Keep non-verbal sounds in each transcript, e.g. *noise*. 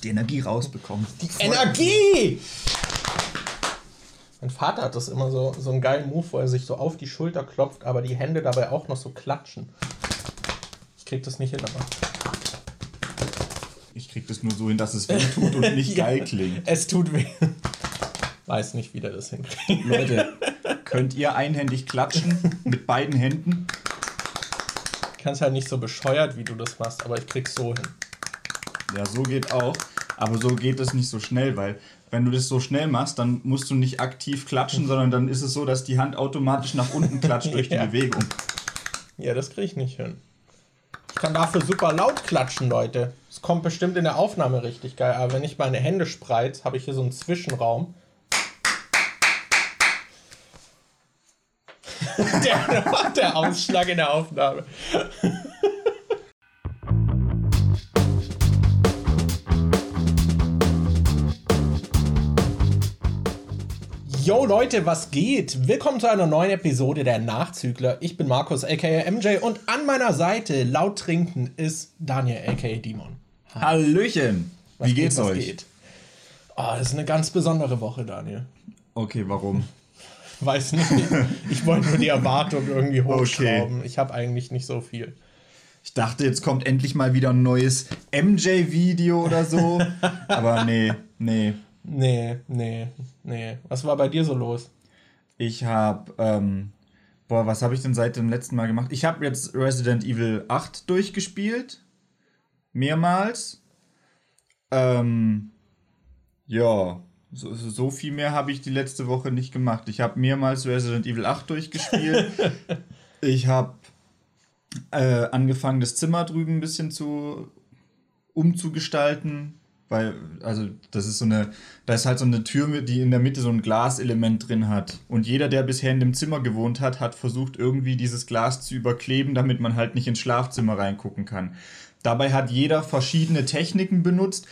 musst die Energie rausbekommen. Die Energie! Mein Vater hat das immer so, so einen geilen Move, wo er sich so auf die Schulter klopft, aber die Hände dabei auch noch so klatschen. Ich krieg das nicht hin, aber. Ich krieg das nur so hin, dass es weh tut und nicht Ja. *laughs* geil klingt. Es tut weh. Weiß nicht, wie der das hinkriegt. Leute, *laughs* könnt ihr einhändig klatschen mit beiden Händen? Ich kann es halt nicht so bescheuert, wie du das machst, aber ich krieg's so hin. Ja, so geht auch. Aber so geht es nicht so schnell, weil wenn du das so schnell machst, dann musst du nicht aktiv klatschen, sondern dann ist es so, dass die Hand automatisch nach unten klatscht durch die *laughs* Ja. Bewegung. Ja, das krieg ich nicht hin. Ich kann dafür super laut klatschen, Leute. Es kommt bestimmt in der Aufnahme richtig geil, aber wenn ich meine Hände spreiz, habe ich hier so einen Zwischenraum. *laughs* der, der Ausschlag in der Aufnahme. Yo Leute, was geht? Willkommen zu einer neuen Episode der Nachzügler. Ich bin Markus aka MJ und an meiner Seite laut trinken ist Daniel aka Dimon. Hallöchen! Was Wie geht's geht, euch? Geht? Oh, das ist eine ganz besondere Woche, Daniel. Okay, warum? *laughs* Weiß nicht. Ich wollte nur die Erwartung irgendwie hochschrauben. Ich habe eigentlich nicht so viel. Ich dachte, jetzt kommt endlich mal wieder ein neues MJ-Video oder so. *laughs* Aber nee, nee. Nee, nee, nee. Was war bei dir so los? Ich habe, ähm, boah, was habe ich denn seit dem letzten Mal gemacht? Ich habe jetzt Resident Evil 8 durchgespielt. Mehrmals. Ähm, ja, so, so so viel mehr habe ich die letzte Woche nicht gemacht. Ich habe mehrmals Resident Evil 8 durchgespielt. *laughs* ich habe äh, angefangen, das Zimmer drüben ein bisschen zu umzugestalten. Weil, also, das ist so eine, da ist halt so eine Tür, die in der Mitte so ein Glaselement drin hat. Und jeder, der bisher in dem Zimmer gewohnt hat, hat versucht, irgendwie dieses Glas zu überkleben, damit man halt nicht ins Schlafzimmer reingucken kann. Dabei hat jeder verschiedene Techniken benutzt.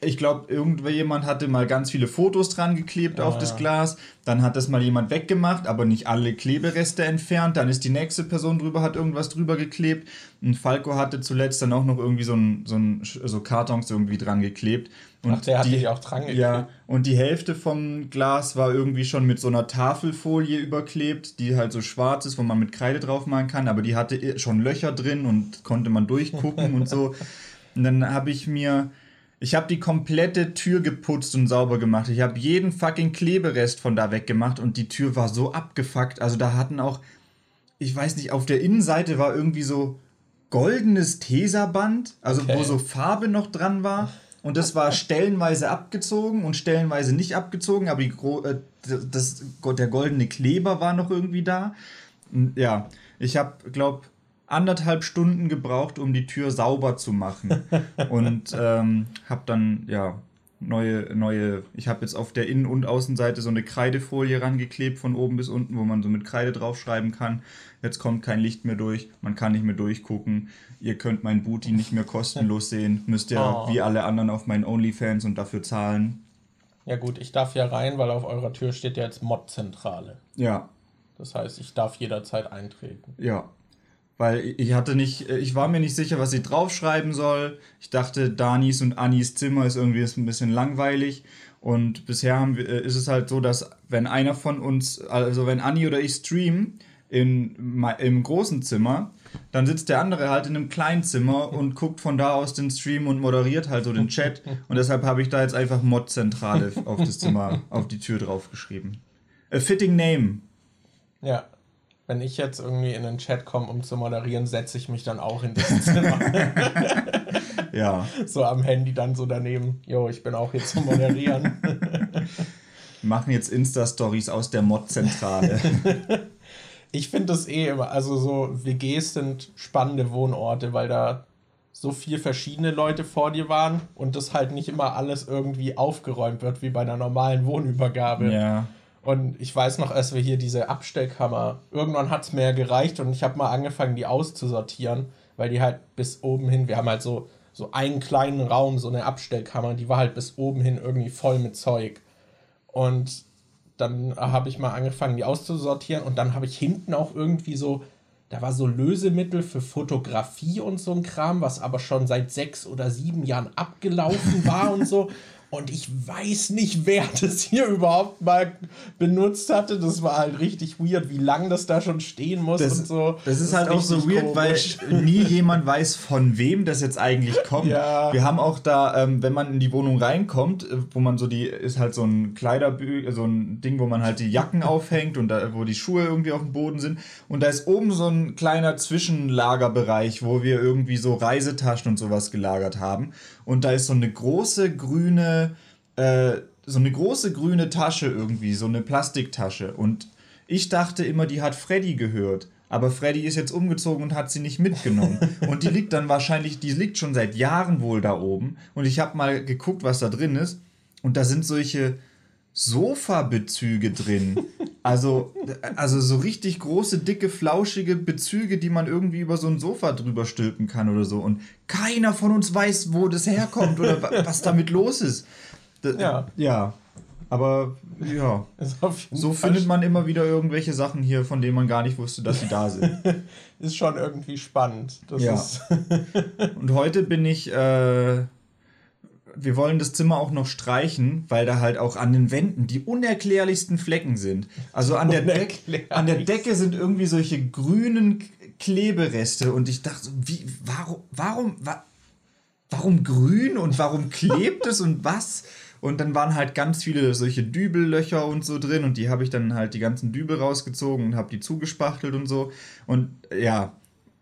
Ich glaube, irgendjemand hatte mal ganz viele Fotos dran geklebt auf das Glas. Dann hat das mal jemand weggemacht, aber nicht alle Klebereste entfernt. Dann ist die nächste Person drüber, hat irgendwas drüber geklebt. Und Falco hatte zuletzt dann auch noch irgendwie so ein, so ein so Kartons irgendwie dran geklebt. Und Ach, der hat dich auch dran geklebt. Ja, und die Hälfte vom Glas war irgendwie schon mit so einer Tafelfolie überklebt, die halt so schwarz ist, wo man mit Kreide drauf machen kann, aber die hatte schon Löcher drin und konnte man durchgucken und so. *laughs* Und dann habe ich mir, ich habe die komplette Tür geputzt und sauber gemacht. Ich habe jeden fucking Kleberest von da weggemacht und die Tür war so abgefuckt. Also da hatten auch, ich weiß nicht, auf der Innenseite war irgendwie so goldenes Tesaband, also Okay. wo so Farbe noch dran war. Und das war stellenweise abgezogen und stellenweise nicht abgezogen, aber äh, das, der goldene Kleber war noch irgendwie da. Ja, ich habe, glaube anderthalb Stunden gebraucht, um die Tür sauber zu machen. *laughs* Und ähm, habe dann, ja, neue, neue, ich habe jetzt auf der Innen- und Außenseite so eine Kreidefolie rangeklebt von oben bis unten, wo man so mit Kreide draufschreiben kann. Jetzt kommt kein Licht mehr durch, man kann nicht mehr durchgucken. Ihr könnt mein Booty nicht mehr kostenlos sehen. Müsst ihr Oh. wie alle anderen auf meinen OnlyFans und dafür zahlen. Ja gut, ich darf ja rein, weil auf eurer Tür steht ja jetzt Mod-Zentrale. Ja, Das heißt, ich darf jederzeit eintreten. Ja. Weil ich hatte nicht, ich war mir nicht sicher, was ich draufschreiben soll. Ich dachte, Danis und Annis Zimmer ist irgendwie ein bisschen langweilig. Und bisher haben wir, äh, ist es halt so, dass wenn einer von uns, also wenn Anni oder ich streamen in, im großen Zimmer, dann sitzt der andere halt in einem kleinen Zimmer und *laughs* guckt von da aus den Stream und moderiert halt so den Chat. Und deshalb habe ich da jetzt einfach Mod-Zentrale *laughs* auf das Zimmer, auf die Tür draufgeschrieben. A fitting name. Ja. Wenn ich jetzt irgendwie in den Chat komme, um zu moderieren, setze ich mich dann auch in das *laughs* Zimmer. *laughs* Ja. so am Handy dann so daneben. Jo, ich bin auch hier zum Moderieren. Wir *laughs* machen jetzt Insta-Stories aus der Mod-Zentrale. Ich finde das eh immer, also so WGs sind spannende Wohnorte, weil da so viel verschiedene Leute vor dir waren und das halt nicht immer alles irgendwie aufgeräumt wird wie bei einer normalen Wohnübergabe. ja. Und ich weiß noch, als wir hier diese Abstellkammer, irgendwann hat es mir gereicht und ich habe mal angefangen, die auszusortieren, weil die halt bis oben hin, wir haben halt so, so einen kleinen Raum, so eine Abstellkammer, die war halt bis oben hin irgendwie voll mit Zeug. Und dann habe ich mal angefangen, die auszusortieren und dann habe ich hinten auch irgendwie so, da war so Lösemittel für Fotografie und so ein Kram, was aber schon seit sechs oder sieben Jahren abgelaufen war und so. *laughs* Und ich weiß nicht, wer *laughs* das hier überhaupt mal benutzt hatte. Das war halt richtig weird, wie lange das da schon stehen muss das, und so. Das ist das halt ist auch so weird, komisch. weil *laughs* nie jemand weiß, von wem das jetzt eigentlich *laughs* kommt. Ja. Wir haben auch da, ähm, wenn man in die Wohnung reinkommt, äh, wo man so die, ist halt so ein Kleiderbü, so ein Ding, wo man halt die Jacken aufhängt und da, wo die Schuhe irgendwie auf dem Boden sind. Und da ist oben so ein kleiner Zwischenlagerbereich, wo wir irgendwie so Reisetaschen und sowas gelagert haben. Und da ist so eine große grüne, äh, so eine große grüne Tasche irgendwie, so eine Plastiktasche. Und ich dachte immer, die hat Freddy gehört. Aber Freddy ist jetzt umgezogen und hat sie nicht mitgenommen. *laughs* und die liegt dann wahrscheinlich, die liegt schon seit Jahren wohl da oben. Und ich habe mal geguckt, was da drin ist. Und da sind solche Sofa-Bezüge drin. Also, also so richtig große, dicke, flauschige Bezüge, die man irgendwie über so ein Sofa drüber stülpen kann oder so. Und keiner von uns weiß, wo das herkommt oder was damit los ist. Das, ja. Ja. Aber ja, so findet man immer wieder irgendwelche Sachen hier, von denen man gar nicht wusste, dass sie da sind. *laughs* ist schon irgendwie spannend. Das ja. Und heute bin ich äh, wir wollen das Zimmer auch noch streichen, weil da halt auch an den Wänden die unerklärlichsten Flecken sind. Also an der, Deck, an der Decke sind irgendwie solche grünen Klebereste und ich dachte, wie, warum, warum, wa, warum grün und warum klebt es und was? Und dann waren halt ganz viele solche Dübellöcher und so drin und die habe ich dann halt die ganzen Dübel rausgezogen und habe die zugespachtelt und so. Und ja,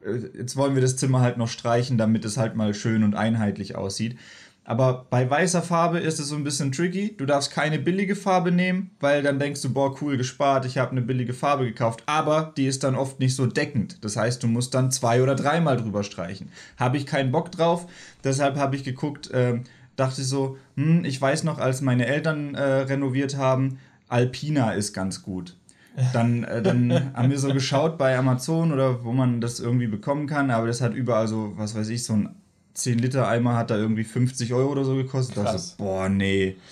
äh, jetzt wollen wir das Zimmer halt noch streichen, damit es halt mal schön und einheitlich aussieht. Aber bei weißer Farbe ist es so ein bisschen tricky. Du darfst keine billige Farbe nehmen, weil dann denkst du, boah, cool gespart, ich habe eine billige Farbe gekauft. Aber die ist dann oft nicht so deckend. Das heißt, du musst dann zwei oder dreimal drüber streichen. Habe ich keinen Bock drauf. Deshalb habe ich geguckt, äh, dachte ich so, hm, ich weiß noch, als meine Eltern äh, renoviert haben, Alpina ist ganz gut. Dann, äh, dann *laughs* haben wir so geschaut bei Amazon oder wo man das irgendwie bekommen kann, aber das hat überall so, was weiß ich, so ein 10 Liter Eimer hat da irgendwie 50 Euro oder so gekostet. Krass. Da so, boah, nee. *laughs*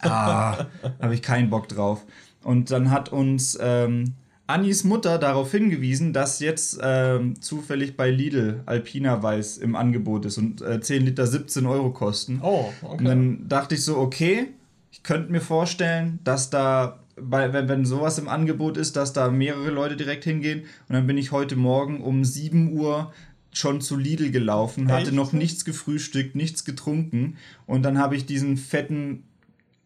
Ah, habe ich keinen Bock drauf. Und dann hat uns ähm, Annis Mutter darauf hingewiesen, dass jetzt ähm, zufällig bei Lidl Alpina Weiß im Angebot ist und äh, 10 Liter 17 Euro kosten. Oh, okay. Und dann dachte ich so, okay, ich könnte mir vorstellen, dass da, bei, wenn, wenn sowas im Angebot ist, dass da mehrere Leute direkt hingehen. Und dann bin ich heute Morgen um 7 Uhr schon zu Lidl gelaufen, hatte noch nichts gefrühstückt, nichts getrunken und dann habe ich diesen fetten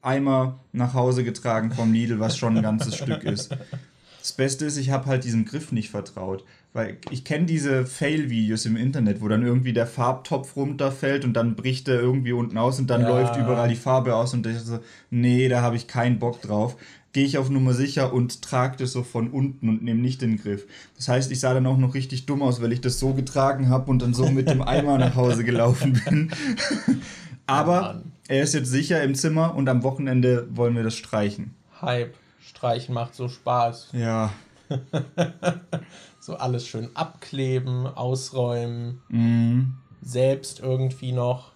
Eimer nach Hause getragen vom Lidl, was schon ein ganzes *laughs* Stück ist. Das Beste ist, ich habe halt diesem Griff nicht vertraut, weil ich kenne diese Fail-Videos im Internet, wo dann irgendwie der Farbtopf runterfällt und dann bricht er irgendwie unten aus und dann ja. läuft überall die Farbe aus und ich so, nee, da habe ich keinen Bock drauf gehe ich auf Nummer sicher und trage das so von unten und nehme nicht den Griff. Das heißt, ich sah dann auch noch richtig dumm aus, weil ich das so getragen habe und dann so mit dem Eimer nach Hause gelaufen bin. *laughs* Aber er ist jetzt sicher im Zimmer und am Wochenende wollen wir das streichen. Hype. Streichen macht so Spaß. Ja. *laughs* so alles schön abkleben, ausräumen. Mm. Selbst irgendwie noch.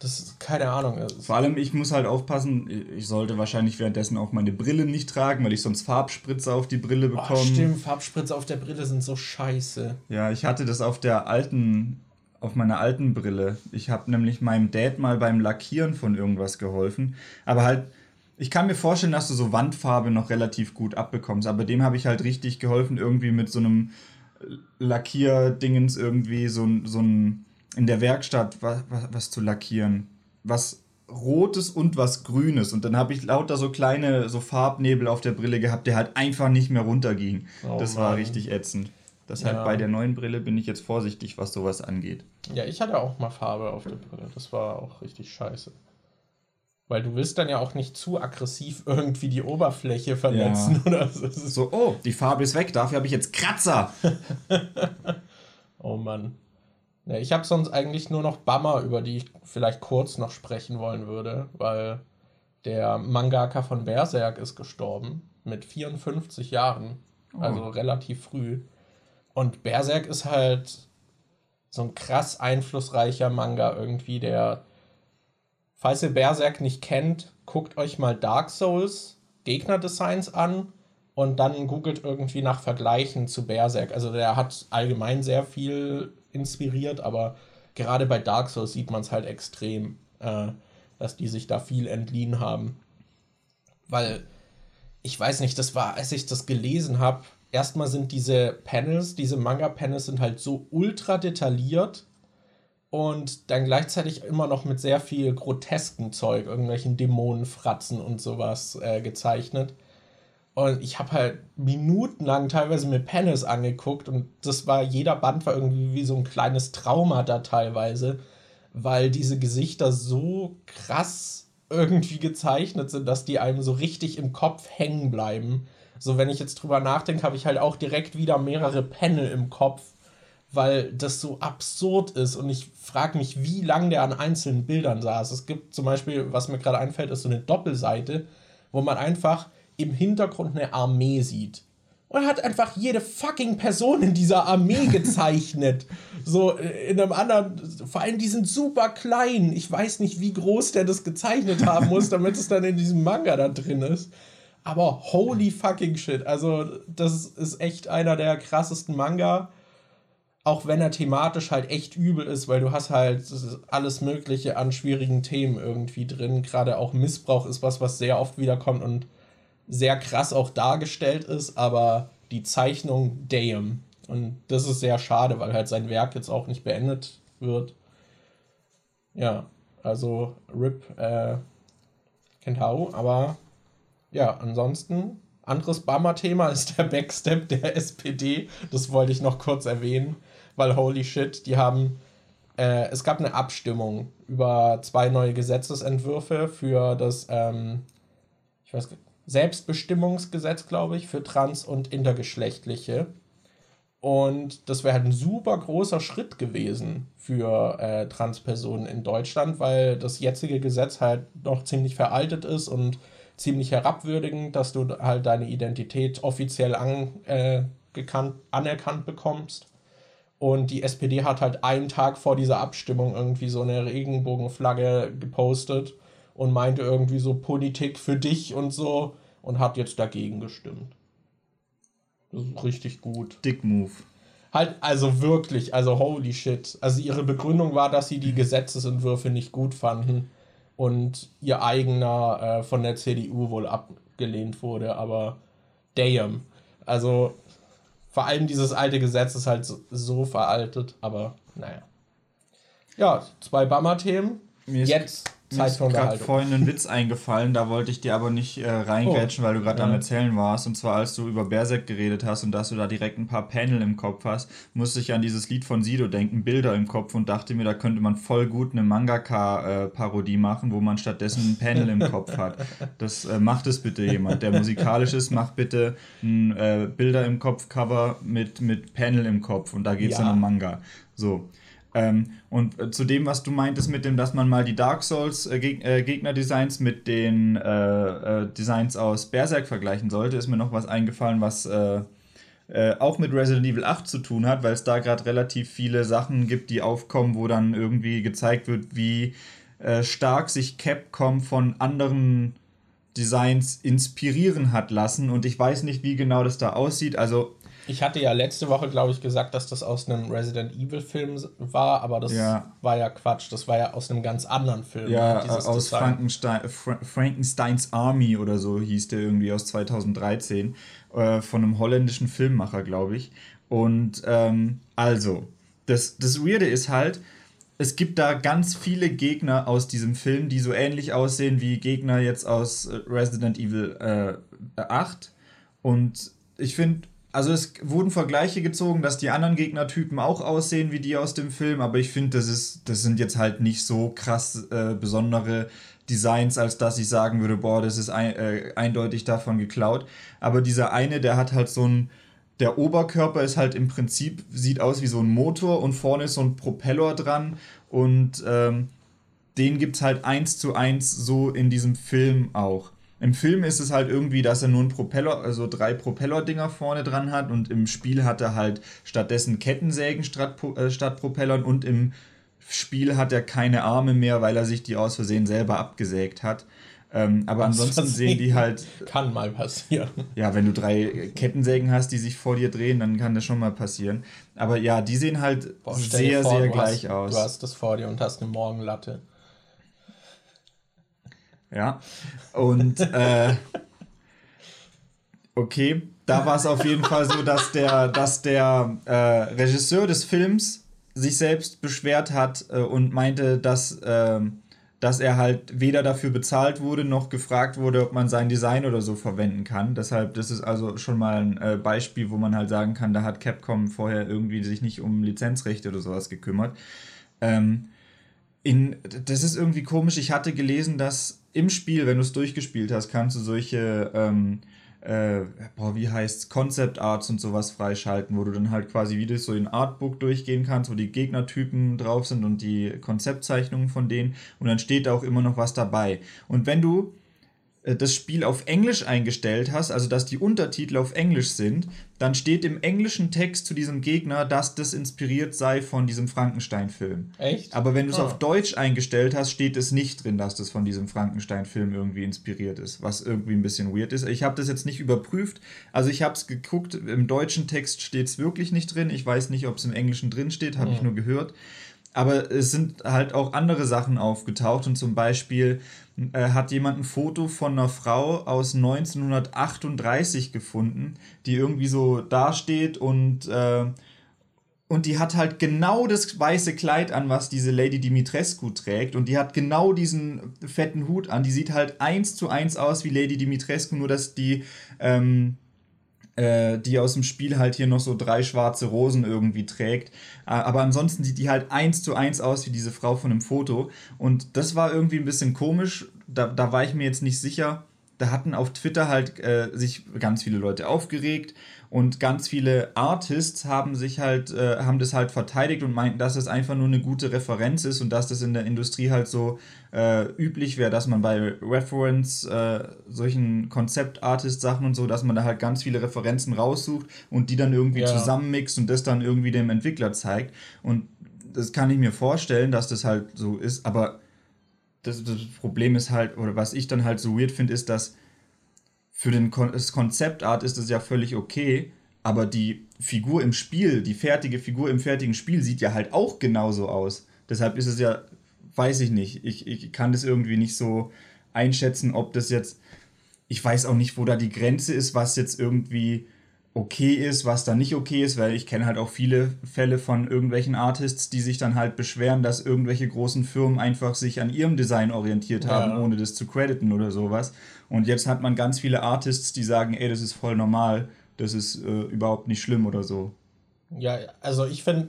Das ist keine Ahnung. Vor allem, ich muss halt aufpassen, ich sollte wahrscheinlich währenddessen auch meine Brille nicht tragen, weil ich sonst Farbspritze auf die Brille bekomme. Oh, stimmt, Farbspritze auf der Brille sind so scheiße. Ja, ich hatte das auf der alten, auf meiner alten Brille. Ich habe nämlich meinem Dad mal beim Lackieren von irgendwas geholfen. Aber halt, ich kann mir vorstellen, dass du so Wandfarbe noch relativ gut abbekommst. Aber dem habe ich halt richtig geholfen, irgendwie mit so einem Lackierdingens irgendwie so, so ein in der Werkstatt was, was, was zu lackieren. Was Rotes und was Grünes. Und dann habe ich lauter so kleine so Farbnebel auf der Brille gehabt, der halt einfach nicht mehr runterging. Oh, das war richtig ätzend. Deshalb ja. bei der neuen Brille bin ich jetzt vorsichtig, was sowas angeht. Ja, ich hatte auch mal Farbe auf der Brille. Das war auch richtig scheiße. Weil du willst dann ja auch nicht zu aggressiv irgendwie die Oberfläche verletzen ja. oder so. So, oh, die Farbe ist weg, dafür habe ich jetzt Kratzer. *laughs* oh Mann. Ja, ich habe sonst eigentlich nur noch Bummer, über die ich vielleicht kurz noch sprechen wollen würde, weil der Mangaka von Berserk ist gestorben mit 54 Jahren, oh. also relativ früh. Und Berserk ist halt so ein krass einflussreicher Manga irgendwie, der, falls ihr Berserk nicht kennt, guckt euch mal Dark Souls Gegnerdesigns an und dann googelt irgendwie nach Vergleichen zu Berserk. Also der hat allgemein sehr viel inspiriert, aber gerade bei Dark Souls sieht man es halt extrem, äh, dass die sich da viel entliehen haben. Weil, ich weiß nicht, das war, als ich das gelesen habe, erstmal sind diese Panels, diese Manga-Panels sind halt so ultra detailliert und dann gleichzeitig immer noch mit sehr viel grotesken Zeug, irgendwelchen Dämonenfratzen und sowas äh, gezeichnet. Und ich habe halt minutenlang teilweise mit Panels angeguckt und das war, jeder Band war irgendwie wie so ein kleines Trauma da teilweise, weil diese Gesichter so krass irgendwie gezeichnet sind, dass die einem so richtig im Kopf hängen bleiben. So, wenn ich jetzt drüber nachdenke, habe ich halt auch direkt wieder mehrere Panel im Kopf, weil das so absurd ist und ich frage mich, wie lange der an einzelnen Bildern saß. Es gibt zum Beispiel, was mir gerade einfällt, ist so eine Doppelseite, wo man einfach im Hintergrund eine Armee sieht. Und er hat einfach jede fucking Person in dieser Armee *laughs* gezeichnet. so äh, in einem anderen, vor allem die sind super klein. Ich weiß nicht, wie groß der das gezeichnet haben muss, *laughs* damit es dann in diesem Manga da drin ist. Aber holy fucking shit. Also, das ist echt einer der krassesten Manga. Auch wenn er thematisch halt echt übel ist, weil du hast halt alles Mögliche an schwierigen Themen irgendwie drin. Gerade auch Missbrauch ist was, was sehr oft wiederkommt und sehr krass auch dargestellt ist, aber die Zeichnung damn. Und das ist sehr schade, weil halt sein Werk jetzt auch nicht beendet wird. Ja, also RIP äh, Kentaro, aber ja, ansonsten, anderes Bummer-Thema *laughs* ist der Backstep der SPD. Das wollte ich noch kurz erwähnen, weil holy shit, die haben. Äh, es gab eine Abstimmung über zwei neue Gesetzesentwürfe für das, ähm, ich weiß Selbstbestimmungsgesetz, glaube ich, für Trans- und Intergeschlechtliche. Und das wäre halt ein super großer Schritt gewesen für äh, Transpersonen in Deutschland, weil das jetzige Gesetz halt noch ziemlich veraltet ist und ziemlich herabwürdigend, dass du halt deine Identität offiziell an, äh, gekannt, anerkannt bekommst. Und die SPD hat halt einen Tag vor dieser Abstimmung irgendwie so eine Regenbogenflagge gepostet und meinte irgendwie so Politik für dich und so und hat jetzt dagegen gestimmt. Das ist richtig gut. Dick Move. Halt, also wirklich, also holy shit. Also ihre Begründung war, dass sie die Gesetzesentwürfe nicht gut fanden und ihr eigener äh, von der CDU wohl abgelehnt wurde, aber damn. Also vor allem dieses alte Gesetz ist halt so, so veraltet, aber naja. Ja, zwei Bummer-Themen. Jetzt mir ist gerade vorhin ein Witz eingefallen, da wollte ich dir aber nicht äh, reingrätschen, oh. weil du gerade ja. am Erzählen warst. Und zwar, als du über Berserk geredet hast und dass du da direkt ein paar Panel im Kopf hast, musste ich an dieses Lied von Sido denken, Bilder im Kopf und dachte mir, da könnte man voll gut eine Mangaka-Parodie machen, wo man stattdessen ein Panel im Kopf hat. *laughs* Das äh, macht es bitte jemand, der musikalisch ist, macht bitte ein äh, Bilder im Kopf-Cover mit, mit Panel im Kopf und da geht es ja. dann um Manga. So. Ähm, und äh, zu dem, was du meintest mit dem, dass man mal die Dark Souls äh, Geg äh, Gegner-Designs mit den äh, äh, Designs aus Berserk vergleichen sollte, ist mir noch was eingefallen, was auch mit Resident Evil 8 zu tun hat, weil es da gerade relativ viele Sachen gibt, die aufkommen, wo dann irgendwie gezeigt wird, wie stark sich Capcom von anderen Designs inspirieren hat lassen. Und ich weiß nicht, wie genau das da aussieht. Also ich hatte ja letzte Woche, glaube ich, gesagt, dass das aus einem Resident Evil-Film war, aber das ja. war ja Quatsch. Das war ja aus einem ganz anderen Film. Ja, aus Frankenstein, Fra Frankensteins Army oder so hieß der irgendwie aus 2013. Äh, von einem holländischen Filmmacher, glaube ich. Und ähm, also, das, das Weirde ist halt, es gibt da ganz viele Gegner aus diesem Film, die so ähnlich aussehen wie Gegner jetzt aus Resident Evil äh, 8. Und ich finde, also es wurden Vergleiche gezogen, dass die anderen Gegnertypen auch aussehen wie die aus dem Film, aber ich finde, das das sind jetzt halt nicht so krass äh, besondere Designs, als dass ich sagen würde, boah, das ist ein, äh, eindeutig davon geklaut. Aber dieser eine, der hat halt so ein, der Oberkörper ist halt im Prinzip, sieht aus wie so ein Motor und vorne ist so ein Propeller dran und ähm, den gibt es halt eins zu eins so in diesem Film auch. Im Film ist es halt irgendwie, dass er nur ein Propeller, also drei Propellerdinger vorne dran hat und im Spiel hat er halt stattdessen Kettensägen statt, äh, statt Propellern und im Spiel hat er keine Arme mehr, weil er sich die aus Versehen selber abgesägt hat. Ähm, aber ansonsten sehen die halt. Kann mal passieren. Ja, wenn du drei Kettensägen hast, die sich vor dir drehen, dann kann das schon mal passieren. Aber ja, die sehen halt Boah, sehr, vor, sehr gleich hast, aus. Du hast das vor dir und hast eine Morgenlatte. Ja. Und äh, okay, da war es auf jeden Fall so, dass der, dass der äh, Regisseur des Films sich selbst beschwert hat äh, und meinte, dass ähm, dass er halt weder dafür bezahlt wurde, noch gefragt wurde, ob man sein Design oder so verwenden kann. Deshalb, das ist also schon mal ein äh, Beispiel, wo man halt sagen kann, da hat Capcom vorher irgendwie sich nicht um Lizenzrechte oder sowas gekümmert. Ähm, in, das ist irgendwie komisch. Ich hatte gelesen, dass im Spiel, wenn du es durchgespielt hast, kannst du solche ähm, äh, boah, wie heißt Concept Arts und sowas freischalten, wo du dann halt quasi wie durch so ein Artbook durchgehen kannst, wo die Gegnertypen drauf sind und die Konzeptzeichnungen von denen und dann steht da auch immer noch was dabei. Und wenn du das Spiel auf Englisch eingestellt hast, also dass die Untertitel auf Englisch sind, dann steht im englischen Text zu diesem Gegner, dass das inspiriert sei von diesem Frankenstein-Film. Echt? Aber wenn du es oh. auf Deutsch eingestellt hast, steht es nicht drin, dass das von diesem Frankenstein-Film irgendwie inspiriert ist, was irgendwie ein bisschen weird ist. Ich habe das jetzt nicht überprüft, also ich habe es geguckt, im deutschen Text steht es wirklich nicht drin. Ich weiß nicht, ob es im englischen drin steht, habe oh. ich nur gehört. Aber es sind halt auch andere Sachen aufgetaucht und zum Beispiel äh, hat jemand ein Foto von einer Frau aus 1938 gefunden, die irgendwie so dasteht und, äh, und die hat halt genau das weiße Kleid an, was diese Lady Dimitrescu trägt und die hat genau diesen fetten Hut an. Die sieht halt eins zu eins aus wie Lady Dimitrescu, nur dass die ähm, äh, die aus dem Spiel halt hier noch so drei schwarze Rosen irgendwie trägt. Äh, aber ansonsten sieht die halt eins zu eins aus wie diese Frau von dem Foto. Und das war irgendwie ein bisschen komisch. Da, da war ich mir jetzt nicht sicher. Da hatten auf Twitter halt äh, sich ganz viele Leute aufgeregt und ganz viele Artists haben sich halt, äh, haben das halt verteidigt und meinten, dass das einfach nur eine gute Referenz ist und dass das in der Industrie halt so äh, üblich wäre, dass man bei Reference, äh, solchen Konzept-Artist-Sachen und so, dass man da halt ganz viele Referenzen raussucht und die dann irgendwie ja. zusammenmixt und das dann irgendwie dem Entwickler zeigt. Und das kann ich mir vorstellen, dass das halt so ist, aber das, das Problem ist halt, oder was ich dann halt so weird finde, ist, dass für den Kon das Konzeptart ist es ja völlig okay, aber die Figur im Spiel, die fertige Figur im fertigen Spiel sieht ja halt auch genauso aus. Deshalb ist es ja, weiß ich nicht, ich, ich kann das irgendwie nicht so einschätzen, ob das jetzt, ich weiß auch nicht, wo da die Grenze ist, was jetzt irgendwie okay ist, was da nicht okay ist, weil ich kenne halt auch viele Fälle von irgendwelchen Artists, die sich dann halt beschweren, dass irgendwelche großen Firmen einfach sich an ihrem Design orientiert haben, ja. ohne das zu crediten oder sowas. Und jetzt hat man ganz viele Artists, die sagen, ey, das ist voll normal, das ist äh, überhaupt nicht schlimm oder so. Ja, also ich finde,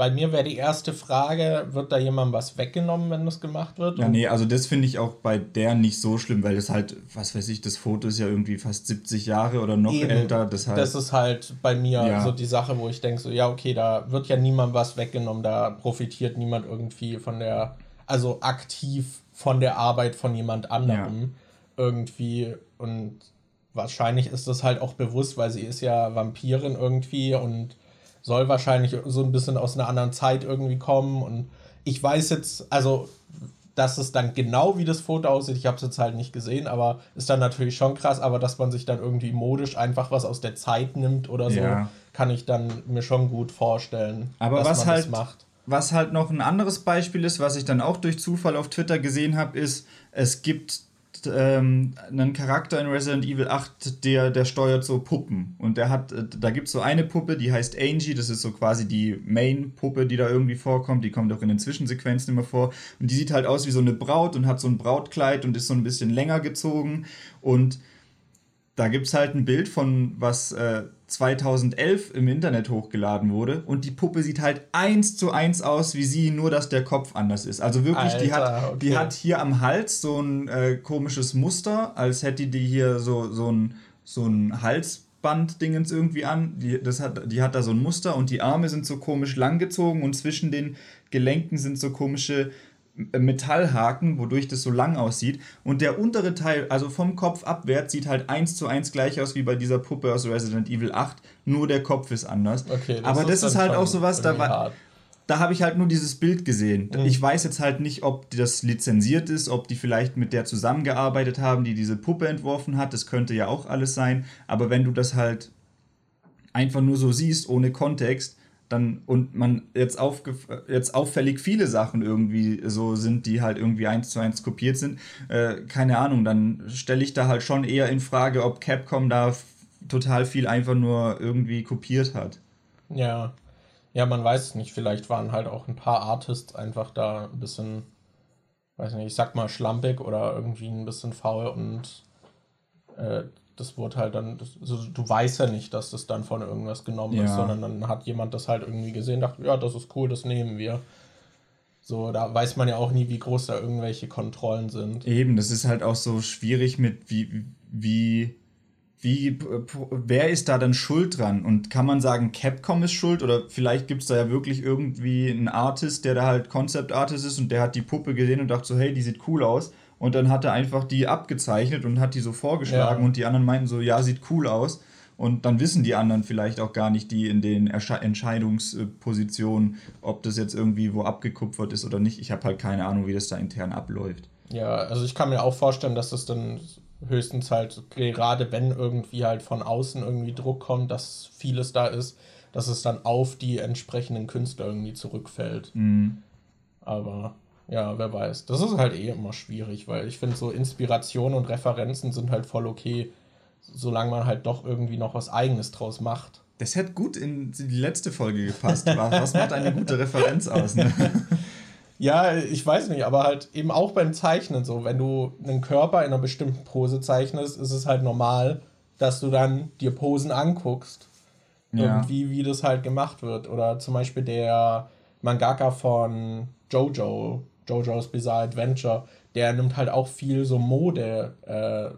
bei mir wäre die erste Frage, wird da jemandem was weggenommen, wenn das gemacht wird? Ja, nee, also das finde ich auch bei der nicht so schlimm, weil das halt, was weiß ich, das Foto ist ja irgendwie fast 70 Jahre oder noch Eben. älter. Das, halt, das ist halt bei mir ja. so die Sache, wo ich denke, so, ja, okay, da wird ja niemand was weggenommen, da profitiert niemand irgendwie von der, also aktiv von der Arbeit von jemand anderem ja. irgendwie und wahrscheinlich ist das halt auch bewusst, weil sie ist ja Vampirin irgendwie und soll wahrscheinlich so ein bisschen aus einer anderen Zeit irgendwie kommen. Und ich weiß jetzt, also, dass es dann genau wie das Foto aussieht, ich habe es jetzt halt nicht gesehen, aber ist dann natürlich schon krass, aber dass man sich dann irgendwie modisch einfach was aus der Zeit nimmt oder so, ja. kann ich dann mir schon gut vorstellen. Aber was halt macht. Was halt noch ein anderes Beispiel ist, was ich dann auch durch Zufall auf Twitter gesehen habe, ist, es gibt ähm, einen Charakter in Resident Evil 8, der, der steuert so Puppen. Und der hat, äh, da gibt es so eine Puppe, die heißt Angie, das ist so quasi die Main-Puppe, die da irgendwie vorkommt. Die kommt auch in den Zwischensequenzen immer vor. Und die sieht halt aus wie so eine Braut und hat so ein Brautkleid und ist so ein bisschen länger gezogen. Und da gibt es halt ein Bild von was äh, 2011 im Internet hochgeladen wurde und die Puppe sieht halt eins zu eins aus wie sie, nur dass der Kopf anders ist. Also wirklich, Alter, die, hat, okay. die hat hier am Hals so ein äh, komisches Muster, als hätte die hier so, so ein, so ein Halsband-Dingens irgendwie an. Die, das hat, die hat da so ein Muster und die Arme sind so komisch langgezogen und zwischen den Gelenken sind so komische Metallhaken, wodurch das so lang aussieht. Und der untere Teil, also vom Kopf abwärts, sieht halt eins zu eins gleich aus wie bei dieser Puppe aus Resident Evil 8, nur der Kopf ist anders. Okay, das Aber das ist, ist halt auch sowas, da, da habe ich halt nur dieses Bild gesehen. Mhm. Ich weiß jetzt halt nicht, ob das lizenziert ist, ob die vielleicht mit der zusammengearbeitet haben, die diese Puppe entworfen hat. Das könnte ja auch alles sein. Aber wenn du das halt einfach nur so siehst, ohne Kontext, dann und man jetzt, jetzt auffällig viele Sachen irgendwie so sind, die halt irgendwie eins zu eins kopiert sind, äh, keine Ahnung, dann stelle ich da halt schon eher in Frage, ob Capcom da total viel einfach nur irgendwie kopiert hat. Ja. Ja, man weiß es nicht. Vielleicht waren halt auch ein paar Artists einfach da ein bisschen, weiß nicht, ich sag mal schlampig oder irgendwie ein bisschen faul und äh, das wurde halt dann, das, also du weißt ja nicht, dass das dann von irgendwas genommen ist, Ja. sondern dann hat jemand das halt irgendwie gesehen, dachte, ja, das ist cool, das nehmen wir. So, da weiß man ja auch nie, wie groß da irgendwelche Kontrollen sind. Eben, das ist halt auch so schwierig mit wie, wie, wie, wer ist da dann schuld dran? Und kann man sagen, Capcom ist schuld? Oder vielleicht gibt es da ja wirklich irgendwie einen Artist, der da halt Concept Artist ist und der hat die Puppe gesehen und dachte so, hey, die sieht cool aus. Und dann hat er einfach die abgezeichnet und hat die so vorgeschlagen Ja. und die anderen meinten so, ja, sieht cool aus. Und dann wissen die anderen vielleicht auch gar nicht, die in den Ersche Entscheidungspositionen, ob das jetzt irgendwie wo abgekupfert ist oder nicht. Ich habe halt keine Ahnung, wie das da intern abläuft. Ja, also ich kann mir auch vorstellen, dass das dann höchstens halt, gerade wenn irgendwie halt von außen irgendwie Druck kommt, dass vieles da ist, dass es dann auf die entsprechenden Künstler irgendwie zurückfällt. Aber ja, wer weiß. Das ist halt eh immer schwierig, weil ich finde, so Inspiration und Referenzen sind halt voll okay, solange man halt doch irgendwie noch was Eigenes draus macht. Das hätte gut in die letzte Folge gepasst. Was macht eine gute Referenz aus? Ne? *laughs* Ja, ich weiß nicht, aber halt eben auch beim Zeichnen so, wenn du einen Körper in einer bestimmten Pose zeichnest, ist es halt normal, dass du dann dir Posen anguckst. Ja. Irgendwie, wie das halt gemacht wird. Oder zum Beispiel der Mangaka von Jojo, Jojo's Bizarre Adventure, der nimmt halt auch viel so Mode äh,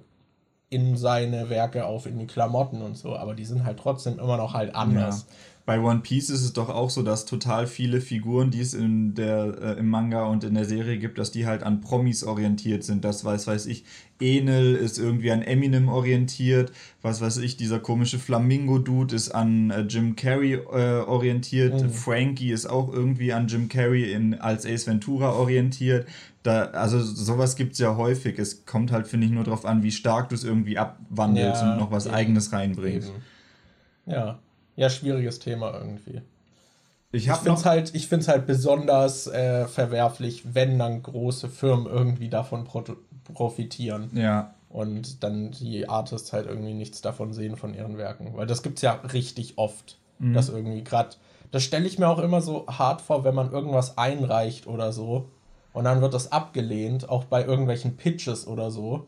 in seine Werke auf, in die Klamotten und so, aber die sind halt trotzdem immer noch halt anders. Ja. Bei One Piece ist es doch auch so, dass total viele Figuren, die es in der, äh, im Manga und in der Serie gibt, dass die halt an Promis orientiert sind. Das weiß, weiß ich. Enel ist irgendwie an Eminem orientiert. Was weiß ich, dieser komische Flamingo-Dude ist an äh, Jim Carrey äh, orientiert. Mhm. Frankie ist auch irgendwie an Jim Carrey in, als Ace Ventura orientiert. Da, also sowas gibt es ja häufig. Es kommt halt, finde ich, nur darauf an, wie stark du es irgendwie abwandelst Ja, und noch was eben. Eigenes reinbringst. Eben. Ja. Ja, schwieriges Thema irgendwie. Ich Ich finde es halt, ich find's halt besonders äh, verwerflich, wenn dann große Firmen irgendwie davon pro profitieren Ja, und dann die Artists halt irgendwie nichts davon sehen von ihren Werken. Weil das gibt es ja richtig oft, Mhm. dass irgendwie gerade, das stelle ich mir auch immer so hart vor, wenn man irgendwas einreicht oder so und dann wird das abgelehnt, auch bei irgendwelchen Pitches oder so.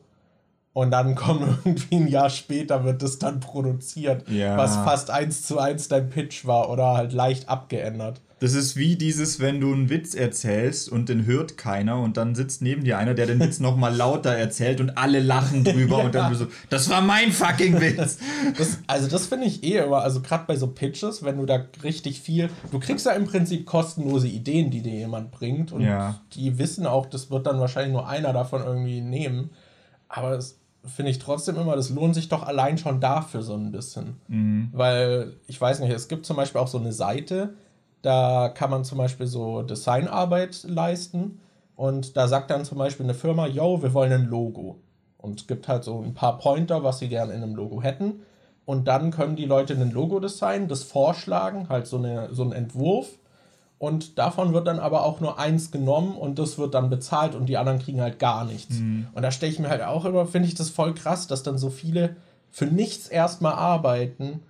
Und dann kommt *laughs* irgendwie ein Jahr später wird das dann produziert, Ja. was fast eins zu eins dein Pitch war oder halt leicht abgeändert. das ist wie dieses, wenn du einen Witz erzählst und den hört keiner und dann sitzt neben dir einer, der den Witz nochmal lauter erzählt und alle lachen drüber und dann du so, das war mein fucking Witz. *laughs* Das, also das finde ich eh immer, also gerade bei so Pitches, wenn du da richtig viel, du kriegst ja im Prinzip kostenlose Ideen, die dir jemand bringt und Ja. die wissen auch, das wird dann wahrscheinlich nur einer davon irgendwie nehmen, aber das finde ich trotzdem immer, das lohnt sich doch allein schon dafür so ein bisschen, weil ich weiß nicht, es gibt zum Beispiel auch so eine Seite, da kann man zum Beispiel so Designarbeit leisten und da sagt dann zum Beispiel eine Firma, yo, wir wollen ein Logo. Und es gibt halt so ein paar Pointer, was sie gerne in einem Logo hätten. Und dann können die Leute ein Logo designen, das vorschlagen, halt so, eine, so einen Entwurf. Und davon wird dann aber auch nur eins genommen und das wird dann bezahlt und die anderen kriegen halt gar nichts. Und da stelle ich mir halt auch immer, finde ich das voll krass, dass dann so viele für nichts erstmal arbeiten.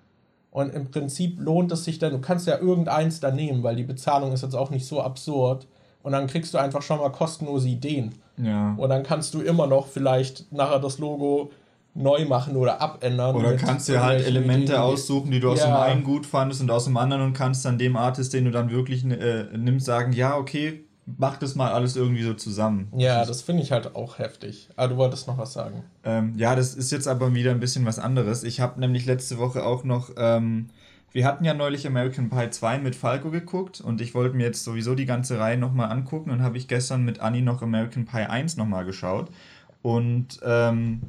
Und im Prinzip lohnt es sich dann, du kannst ja irgendeins da nehmen, weil die Bezahlung ist jetzt auch nicht so absurd. Und dann kriegst du einfach schon mal kostenlose Ideen. Ja. Und dann kannst du immer noch vielleicht nachher das Logo neu machen oder abändern. Oder kannst dir halt Elemente aussuchen, die du aus Ja. dem einen gut fandest und aus dem anderen und kannst dann dem Artist, den du dann wirklich äh, nimmst, sagen, ja, okay, mach das mal alles irgendwie so zusammen. Ja, das finde ich halt auch heftig. Aber du wolltest noch was sagen. Ähm, ja, das ist jetzt aber wieder ein bisschen was anderes. Ich habe nämlich letzte Woche auch noch, ähm, wir hatten ja neulich American Pie 2 mit Falco geguckt und ich wollte mir jetzt sowieso die ganze Reihe nochmal angucken und habe ich gestern mit Anni noch American Pie 1 nochmal geschaut. Und ähm,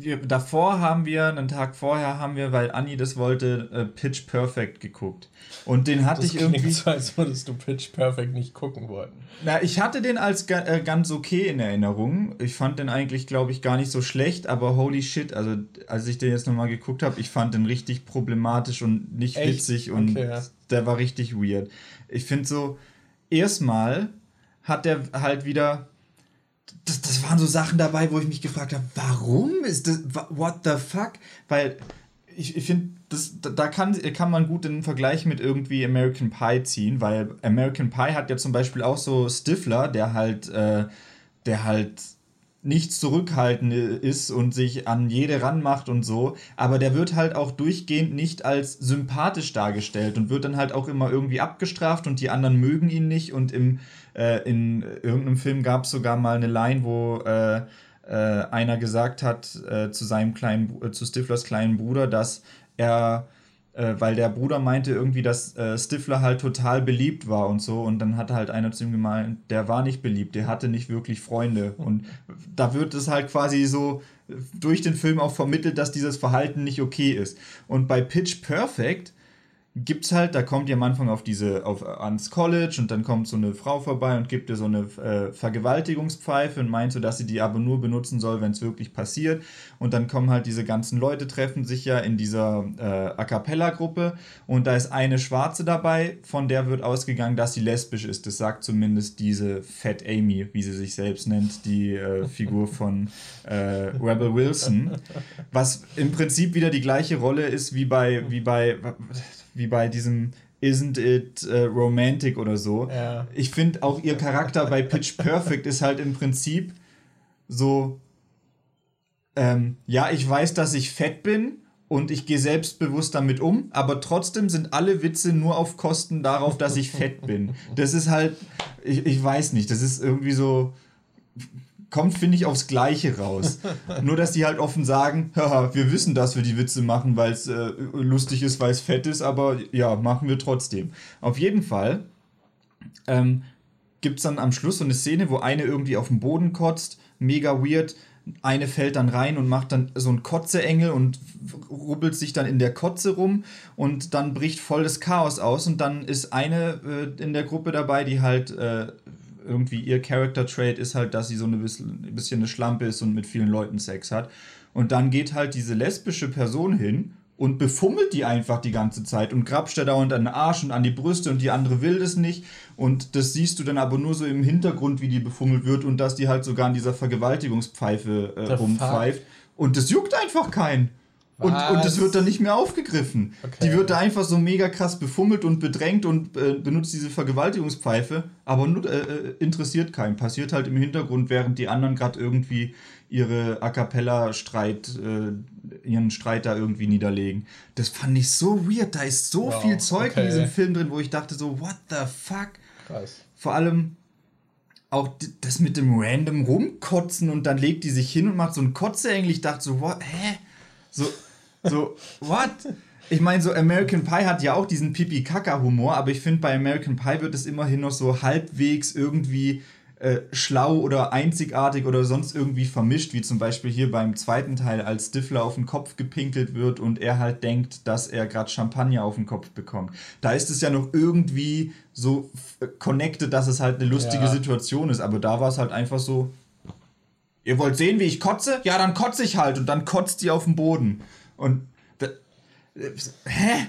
wir, davor haben wir, einen Tag vorher haben wir, weil Anni das wollte, äh, Pitch Perfect geguckt. Und den hatte das ich irgendwie. So, als würdest du Pitch Perfect nicht gucken wollen. Na, ich hatte den als ga, äh, ganz okay in Erinnerung. Ich fand den eigentlich, glaube ich, gar nicht so schlecht, aber holy shit, also als ich den jetzt nochmal geguckt habe, ich fand den richtig problematisch und nicht Echt? witzig und okay. der war richtig weird. Ich finde so, erstmal hat der halt wieder das, das waren so Sachen dabei, wo ich mich gefragt habe, warum ist das, what the fuck? Weil ich, ich finde, da kann, kann man gut den Vergleich mit irgendwie American Pie ziehen, weil American Pie hat ja zum Beispiel auch so Stifler, der halt, äh, der halt nichts zurückhaltend ist und sich an jede ranmacht und so, aber der wird halt auch durchgehend nicht als sympathisch dargestellt und wird dann halt auch immer irgendwie abgestraft und die anderen mögen ihn nicht und im, äh, in irgendeinem Film gab es sogar mal eine Line, wo äh, äh, einer gesagt hat äh, zu seinem kleinen, äh, zu Stiflers kleinen Bruder, dass er weil der Bruder meinte irgendwie, dass äh, Stifler halt total beliebt war und so. Und dann hat halt einer zu ihm gemeint, der war nicht beliebt, der hatte nicht wirklich Freunde. Und da wird es halt quasi so durch den Film auch vermittelt, dass dieses Verhalten nicht okay ist. Und bei Pitch Perfect gibt's halt, da kommt ihr am Anfang auf diese, auf, ans College und dann kommt so eine Frau vorbei und gibt ihr so eine äh, Vergewaltigungspfeife und meint so, dass sie die aber nur benutzen soll, wenn es wirklich passiert. Und dann kommen halt diese ganzen Leute, treffen sich ja in dieser äh, A Cappella-Gruppe und da ist eine Schwarze dabei, von der wird ausgegangen, dass sie lesbisch ist. Das sagt zumindest diese Fat Amy, wie sie sich selbst nennt, die äh, Figur von äh, Rebel Wilson. Was im Prinzip wieder die gleiche Rolle ist wie bei, wie bei wie bei diesem Isn't It äh, Romantic oder so. Ja. Ich finde auch ihr Charakter bei Pitch Perfect ist halt im Prinzip so, ähm, ja, ich weiß, dass ich fett bin und ich gehe selbstbewusst damit um, aber trotzdem sind alle Witze nur auf Kosten darauf, dass ich fett bin. Das ist halt, ich, ich weiß nicht, das ist irgendwie so kommt, finde ich, aufs Gleiche raus. *laughs* Nur, dass die halt offen sagen, haha, wir wissen, dass wir die Witze machen, weil es äh, lustig ist, weil es fett ist, aber ja, machen wir trotzdem. Auf jeden Fall ähm, gibt es dann am Schluss so eine Szene, wo eine irgendwie auf den Boden kotzt, mega weird. Eine fällt dann rein und macht dann so einen Kotzeengel und rubbelt sich dann in der Kotze rum und dann bricht voll das Chaos aus und dann ist eine äh, in der Gruppe dabei, die halt äh, irgendwie ihr Character Trait ist halt, dass sie so ein bisschen, ein bisschen eine Schlampe ist und mit vielen Leuten Sex hat. Und dann geht halt diese lesbische Person hin und befummelt die einfach die ganze Zeit und grapscht da dauernd an den Arsch und an die Brüste und die andere will das nicht. Und das siehst du dann aber nur so im Hintergrund, wie die befummelt wird und dass die halt sogar an dieser Vergewaltigungspfeife äh, rumpfeift. Und das juckt einfach keinen. Und, und das wird dann nicht mehr aufgegriffen. Okay. Die wird da einfach so mega krass befummelt und bedrängt und äh, benutzt diese Vergewaltigungspfeife, aber nur, äh, äh, interessiert keinen. Passiert halt im Hintergrund, während die anderen gerade irgendwie ihre A cappella-Streit, äh, ihren Streit da irgendwie niederlegen. Das fand ich so weird. Da ist so wow. viel Zeug okay. in diesem Film drin, wo ich dachte so, what the fuck? Krass. Vor allem auch das mit dem random Rumkotzen und dann legt die sich hin und macht so ein Kotzeengel. Ich dachte so, what, hä? So, so, what? Ich meine, so American Pie hat ja auch diesen Pipi-Kaka-Humor, aber ich finde, bei American Pie wird es immerhin noch so halbwegs irgendwie äh, schlau oder einzigartig oder sonst irgendwie vermischt, wie zum Beispiel hier beim zweiten Teil, als Stifler auf den Kopf gepinkelt wird und er halt denkt, dass er gerade Champagner auf den Kopf bekommt. Da ist es ja noch irgendwie so connected, dass es halt eine lustige ja. Situation ist, aber da war es halt einfach so, Ihr wollt sehen, wie ich kotze? Ja, dann kotze ich halt. Und dann kotzt die auf den Boden. Und. Da, hä?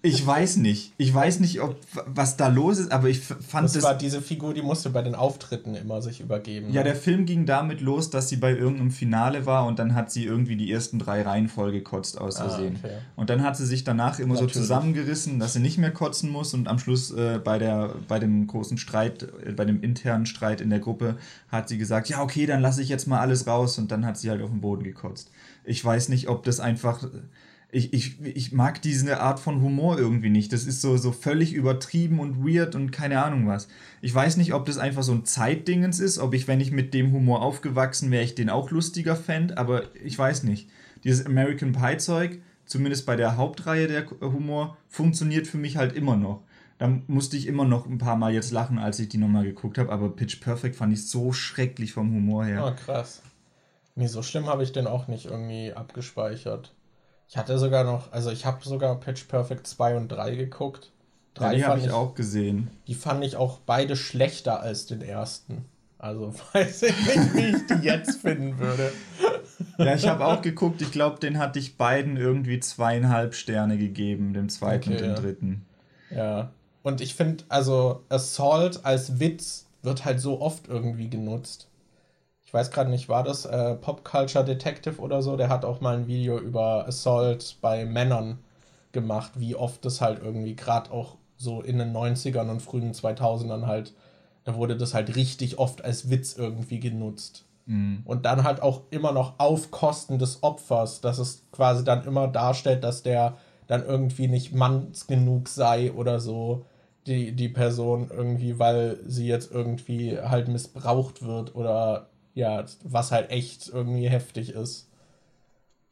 Ich weiß nicht. Ich weiß nicht, ob was da los ist, aber ich fand das. Das war diese Figur, die musste bei den Auftritten immer sich übergeben. Ja, ne? der Film ging damit los, dass sie bei irgendeinem Finale war und dann hat sie irgendwie die ersten drei Reihen voll gekotzt aus ah, Versehen. Ah, okay. Und dann hat sie sich danach immer Natürlich. so zusammengerissen, dass sie nicht mehr kotzen muss und am Schluss äh, bei, der, bei dem großen Streit, äh, bei dem internen Streit in der Gruppe hat sie gesagt, ja, okay, dann lasse ich jetzt mal alles raus und dann hat sie halt auf den Boden gekotzt. Ich weiß nicht, ob das einfach ich, ich, ich mag diese Art von Humor irgendwie nicht. Das ist so, so völlig übertrieben und weird und keine Ahnung was. Ich weiß nicht, ob das einfach so ein Zeitdingens ist, ob ich, wenn ich mit dem Humor aufgewachsen wäre, ich den auch lustiger fände, aber ich weiß nicht. Dieses American Pie Zeug, zumindest bei der Hauptreihe der Humor, funktioniert für mich halt immer noch. Da musste ich immer noch ein paar Mal jetzt lachen, als ich die nochmal geguckt habe, aber Pitch Perfect fand ich so schrecklich vom Humor her. Oh, krass. Nee, so schlimm habe ich den auch nicht irgendwie abgespeichert. Ich hatte sogar noch, also ich habe sogar Pitch Perfect 2 und 3 geguckt. Drei ja, die habe ich auch gesehen. Die fand ich auch beide schlechter als den ersten. Also *laughs* weiß ich nicht, wie ich die jetzt finden würde. Ja, ich habe auch geguckt, ich glaube, den hatte ich beiden irgendwie zweieinhalb Sterne gegeben, dem zweiten okay, und dem ja. dritten. Ja. Und ich finde, also Assault als Witz wird halt so oft irgendwie genutzt. Ich weiß gerade nicht, war das äh, Pop Culture Detective oder so? Der hat auch mal ein Video über Assault bei Männern gemacht, wie oft das halt irgendwie gerade auch so in den 90ern und frühen 2000ern halt, da wurde das halt richtig oft als Witz irgendwie genutzt. Mhm. Und dann halt auch immer noch auf Kosten des Opfers, dass es quasi dann immer darstellt, dass der dann irgendwie nicht manns genug sei oder so, die, die Person irgendwie, weil sie jetzt irgendwie halt missbraucht wird oder ja, was halt echt irgendwie heftig ist.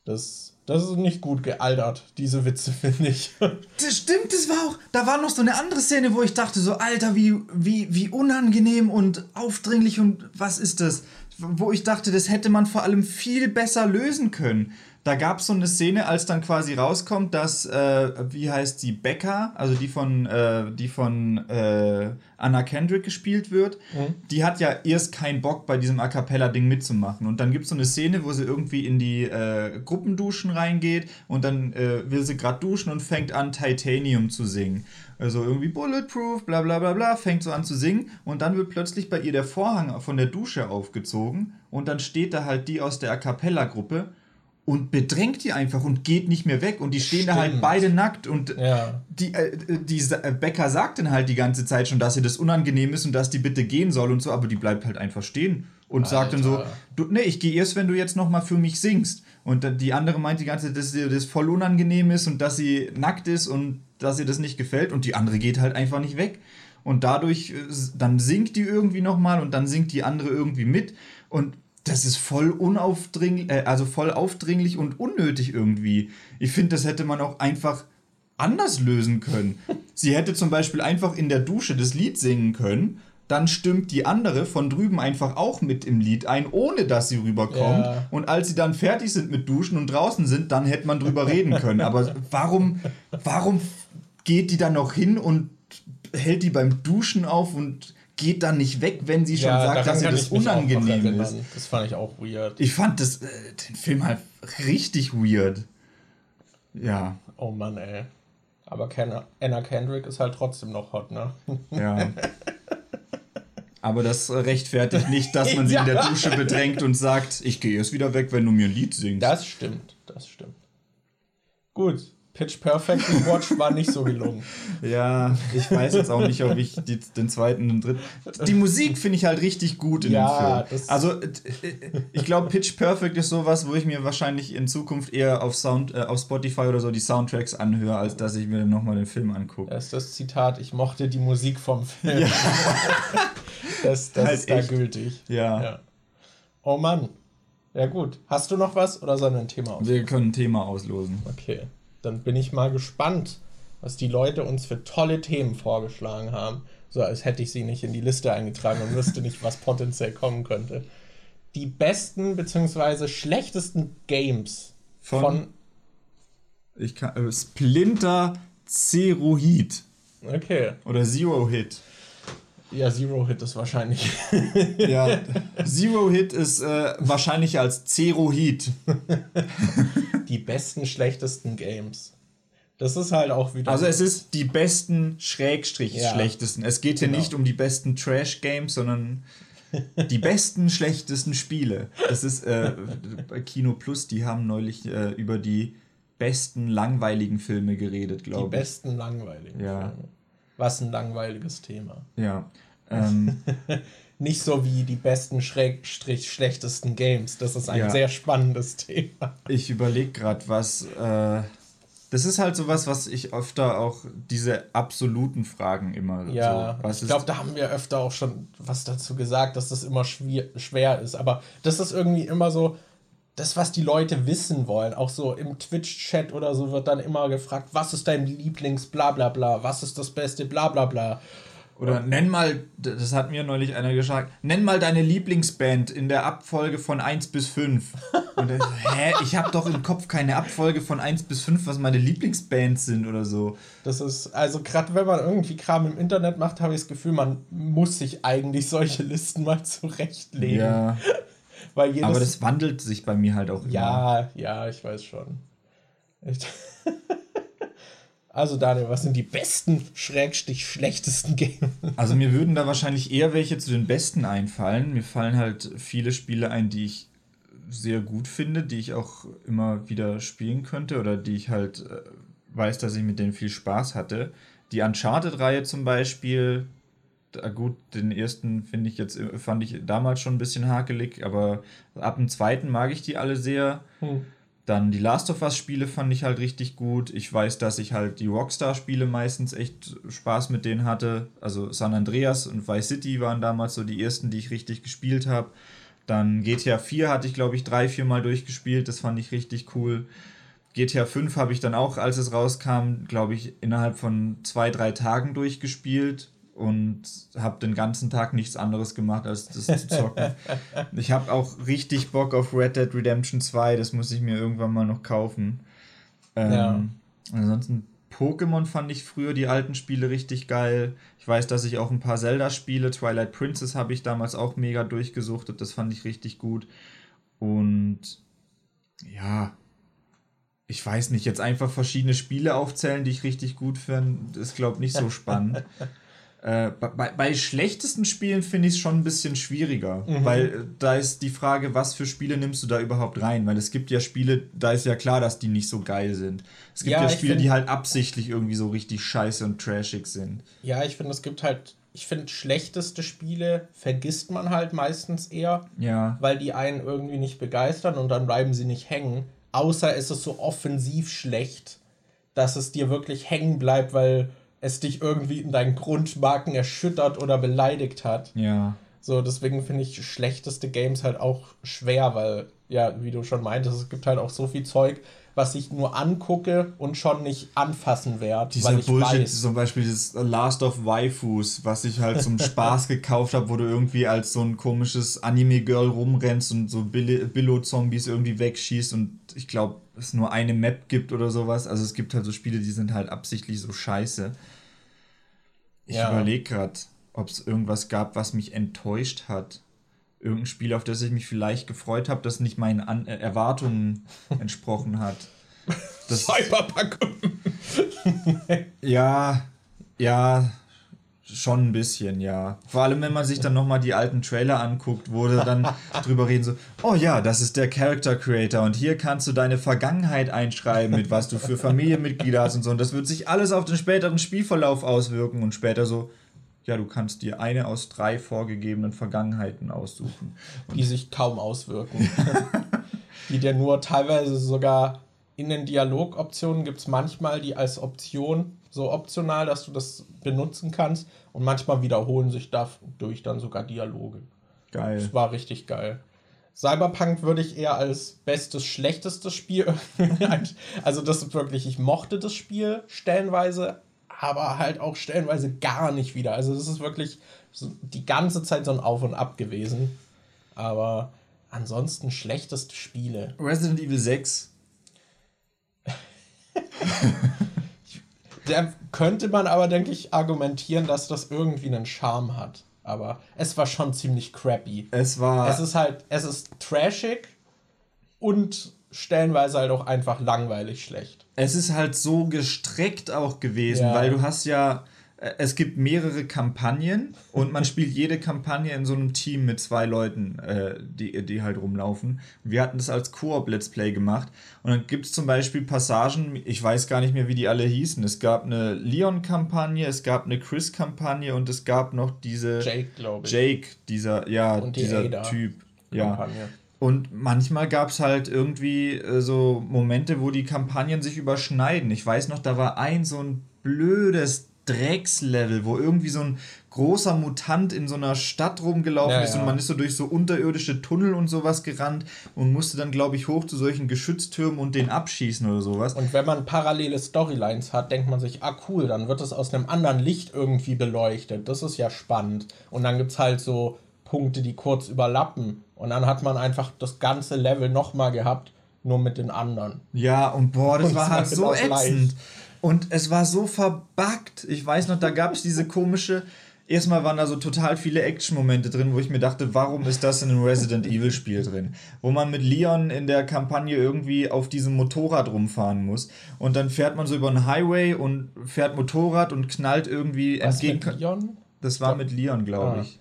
Das, das ist nicht gut gealtert, diese Witze, *laughs* finde ich. Das stimmt, das war auch. Da war noch so eine andere Szene, wo ich dachte, so, Alter, wie, wie, wie unangenehm und aufdringlich und was ist das? Wo ich dachte, das hätte man vor allem viel besser lösen können da gab es so eine Szene, als dann quasi rauskommt, dass, äh, wie heißt sie, Becca, also die von, äh, die von äh, Anna Kendrick gespielt wird, mhm. die hat ja erst keinen Bock, bei diesem A Cappella-Ding mitzumachen. Und dann gibt es so eine Szene, wo sie irgendwie in die äh, Gruppenduschen reingeht und dann äh, will sie gerade duschen und fängt an, Titanium zu singen. Also irgendwie Bulletproof, bla bla bla bla, fängt so an zu singen und dann wird plötzlich bei ihr der Vorhang von der Dusche aufgezogen und dann steht da halt die aus der A Cappella-Gruppe und bedrängt die einfach und geht nicht mehr weg und die stehen Stimmt. da halt beide nackt und ja. die, äh, die äh, Becker sagt dann halt die ganze Zeit schon, dass ihr das unangenehm ist und dass die bitte gehen soll und so, aber die bleibt halt einfach stehen und Alter. sagt dann so, du, nee, ich gehe erst, wenn du jetzt nochmal für mich singst. Und die andere meint die ganze Zeit, dass ihr das voll unangenehm ist und dass sie nackt ist und dass ihr das nicht gefällt und die andere geht halt einfach nicht weg. Und dadurch, äh, dann singt die irgendwie nochmal und dann singt die andere irgendwie mit und das ist voll unaufdringlich, äh, also voll aufdringlich und unnötig irgendwie. Ich finde, das hätte man auch einfach anders lösen können. Sie hätte zum Beispiel einfach in der Dusche das Lied singen können, dann stimmt die andere von drüben einfach auch mit im Lied ein, ohne dass sie rüberkommt. Ja. Und als sie dann fertig sind mit Duschen und draußen sind, dann hätte man drüber reden können. Aber warum, warum geht die dann noch hin und hält die beim Duschen auf und geht dann nicht weg, wenn sie schon ja, sagt, dass ihr das unangenehm ist. Das fand ich auch weird. Ich fand das, äh, den Film halt richtig weird. Ja. Oh Mann, ey. Aber Anna Kendrick ist halt trotzdem noch hot, ne? Ja. *laughs* Aber das rechtfertigt nicht, dass man sie ja. in der Dusche bedrängt und sagt, ich gehe jetzt wieder weg, wenn du mir ein Lied singst. Das stimmt, das stimmt. Gut, Pitch Perfect Watch war nicht so gelungen. *laughs* ja, ich weiß jetzt auch nicht, ob ich die, den zweiten und dritten. Die Musik finde ich halt richtig gut in ja, dem Film. Also, ich glaube, Pitch Perfect ist sowas, wo ich mir wahrscheinlich in Zukunft eher auf, Sound, äh, auf Spotify oder so die Soundtracks anhöre, als dass ich mir nochmal den Film angucke. Das ist das Zitat: Ich mochte die Musik vom Film. Ja. *laughs* das das halt ist da echt. gültig. Ja. ja. Oh Mann. Ja, gut. Hast du noch was oder sollen wir ein Thema auslosen? Wir können ein Thema auslosen. Okay dann bin ich mal gespannt, was die Leute uns für tolle Themen vorgeschlagen haben. So als hätte ich sie nicht in die Liste eingetragen und wüsste nicht, was potenziell kommen könnte. Die besten bzw. schlechtesten Games von, von ich kann, äh, Splinter Zero Heat. Okay. Oder Zero Hit. Ja, Zero Hit ist wahrscheinlich. *laughs* ja, Zero Hit ist äh, wahrscheinlich als Zero Heat. *laughs* die besten, schlechtesten Games. Das ist halt auch wieder. Also es ist die besten, Schrägstrich ja. schlechtesten. Es geht hier genau. nicht um die besten Trash-Games, sondern *laughs* die besten, schlechtesten Spiele. Das ist äh, bei Kino Plus, die haben neulich äh, über die besten langweiligen Filme geredet, glaube ich. Die besten langweiligen ja. Filme. Was ein langweiliges Thema. Ja. Ähm, *laughs* Nicht so wie die besten Schrägstrich schlechtesten Games. Das ist ein ja. sehr spannendes *laughs* Thema. Ich überlege gerade, was. Äh, das ist halt sowas, was ich öfter auch diese absoluten Fragen immer. Ja, so, ich glaube, da haben wir öfter auch schon was dazu gesagt, dass das immer schwer, schwer ist. Aber das ist irgendwie immer so, das, was die Leute wissen wollen, auch so im Twitch-Chat oder so, wird dann immer gefragt, was ist dein Lieblings, bla bla bla, was ist das Beste, bla bla bla. Oder nenn mal, das hat mir neulich einer gesagt, nenn mal deine Lieblingsband in der Abfolge von 1 bis 5. *laughs* Und dann, hä, ich habe doch im Kopf keine Abfolge von 1 bis 5, was meine Lieblingsbands sind oder so. Das ist, also gerade wenn man irgendwie Kram im Internet macht, habe ich das Gefühl, man muss sich eigentlich solche Listen mal zurechtlegen. Ja. *laughs* Weil jedes, Aber das wandelt sich bei mir halt auch immer. Ja, ja, ich weiß schon. Echt. *laughs* Also Daniel, was sind die besten, schrägstich schlechtesten Games? *laughs* Also mir würden da wahrscheinlich eher welche zu den besten einfallen. Mir fallen halt viele Spiele ein, die ich sehr gut finde, die ich auch immer wieder spielen könnte oder die ich halt äh, weiß, dass ich mit denen viel Spaß hatte. Die Uncharted-Reihe zum Beispiel, da gut, den ersten finde ich jetzt, fand ich damals schon ein bisschen hakelig, aber ab dem zweiten mag ich die alle sehr. Hm. Dann die Last of Us-Spiele fand ich halt richtig gut. Ich weiß, dass ich halt die Rockstar-Spiele meistens echt Spaß mit denen hatte. Also San Andreas und Vice City waren damals so die ersten, die ich richtig gespielt habe. Dann GTA 4 hatte ich, glaube ich, drei, vier Mal durchgespielt. Das fand ich richtig cool. GTA 5 habe ich dann auch, als es rauskam, glaube ich, innerhalb von zwei, drei Tagen durchgespielt und habe den ganzen Tag nichts anderes gemacht, als das zu zocken. *laughs* ich habe auch richtig Bock auf Red Dead Redemption 2, das muss ich mir irgendwann mal noch kaufen. Ähm, ja. Ansonsten Pokémon fand ich früher die alten Spiele richtig geil. Ich weiß, dass ich auch ein paar Zelda spiele. Twilight Princess habe ich damals auch mega durchgesuchtet, das fand ich richtig gut. Und ja, ich weiß nicht, jetzt einfach verschiedene Spiele aufzählen, die ich richtig gut finde, ist, glaube ich, nicht so spannend. *laughs* Äh, bei, bei, schlechtesten Spielen finde ich es schon ein bisschen schwieriger, mhm. weil äh, da ist die Frage, was für Spiele nimmst du da überhaupt rein? Weil es gibt ja Spiele, da ist ja klar, dass die nicht so geil sind. Es gibt ja, ja Spiele, die halt absichtlich irgendwie so richtig scheiße und trashig sind. Ja, ich finde, es gibt halt, ich finde, schlechteste Spiele vergisst man halt meistens eher, ja. weil die einen irgendwie nicht begeistern und dann bleiben sie nicht hängen. Außer es ist so offensiv schlecht, dass es dir wirklich hängen bleibt, weil es dich irgendwie in deinen Grundmarken erschüttert oder beleidigt hat. Ja. So, deswegen finde ich schlechteste Games halt auch schwer, weil, ja, wie du schon meintest, es gibt halt auch so viel Zeug, was ich nur angucke und schon nicht anfassen werde. Dieser weil ich Bullshit, weiß. zum Beispiel dieses Last of Waifus, was ich halt zum *laughs* Spaß gekauft habe, wo du irgendwie als so ein komisches Anime-Girl rumrennst und so Billo-Zombies irgendwie wegschießt und ich glaube, es nur eine Map gibt oder sowas. Also es gibt halt so Spiele, die sind halt absichtlich so scheiße. Ich ja. überlege gerade, ob es irgendwas gab, was mich enttäuscht hat. Irgendein Spiel, auf das ich mich vielleicht gefreut habe, das nicht meinen An äh, Erwartungen *laughs* entsprochen hat. Das Cyberpunk. ja, ja, Schon ein bisschen, ja. Vor allem, wenn man sich dann nochmal die alten Trailer anguckt, wurde dann *laughs* drüber reden, so, oh ja, das ist der Character Creator und hier kannst du deine Vergangenheit einschreiben, mit was du für Familienmitglieder hast und so. Und das wird sich alles auf den späteren Spielverlauf auswirken und später so, ja, du kannst dir eine aus drei vorgegebenen Vergangenheiten aussuchen. Und die sich kaum auswirken. *laughs* die dir nur teilweise sogar in den Dialogoptionen gibt es manchmal die als Option so optional, dass du das benutzen kannst. Und manchmal wiederholen sich dadurch dann sogar Dialoge. Geil. Das war richtig geil. Cyberpunk würde ich eher als bestes, schlechtestes Spiel. *laughs* also, das ist wirklich, ich mochte das Spiel stellenweise, aber halt auch stellenweise gar nicht wieder. Also, das ist wirklich so die ganze Zeit so ein Auf und Ab gewesen. Aber ansonsten schlechteste Spiele. Resident Evil 6. *laughs* Da könnte man aber, denke ich, argumentieren, dass das irgendwie einen Charme hat. Aber es war schon ziemlich crappy. Es war. Es ist halt, es ist trashig und stellenweise halt auch einfach langweilig schlecht. Es ist halt so gestreckt auch gewesen, ja. weil du hast ja es gibt mehrere Kampagnen und man spielt jede Kampagne in so einem Team mit zwei Leuten, äh, die, die halt rumlaufen. Wir hatten das als Koop-Let's Play gemacht und dann gibt es zum Beispiel Passagen, ich weiß gar nicht mehr, wie die alle hießen. Es gab eine Leon-Kampagne, es gab eine Chris-Kampagne und es gab noch diese Jake, glaube ich. Jake, dieser, ja, die dieser Ada Typ. Ja. Und manchmal gab es halt irgendwie äh, so Momente, wo die Kampagnen sich überschneiden. Ich weiß noch, da war ein so ein blödes Dreckslevel, wo irgendwie so ein großer Mutant in so einer Stadt rumgelaufen Ja, ist und man ist so durch so unterirdische Tunnel und sowas gerannt und musste dann, glaube ich, hoch zu solchen Geschütztürmen und den abschießen oder sowas. Und wenn man parallele Storylines hat, denkt man sich, ah cool, dann wird es aus einem anderen Licht irgendwie beleuchtet. Das ist ja spannend. Und dann gibt es halt so Punkte, die kurz überlappen. Und dann hat man einfach das ganze Level nochmal gehabt, nur mit den anderen. Ja, und boah, das Und war halt so genau ätzend. gleich. Und es war so verbuggt. Ich weiß noch, da gab es diese komische. Erstmal waren da so total viele Action-Momente drin, wo ich mir dachte, warum ist das in einem Resident Evil-Spiel drin? Wo man mit Leon in der Kampagne irgendwie auf diesem Motorrad rumfahren muss. Und dann fährt man so über einen Highway und fährt Motorrad und knallt irgendwie Was mit entgegen. Leon? Das war mit Leon, glaube Ah. ich.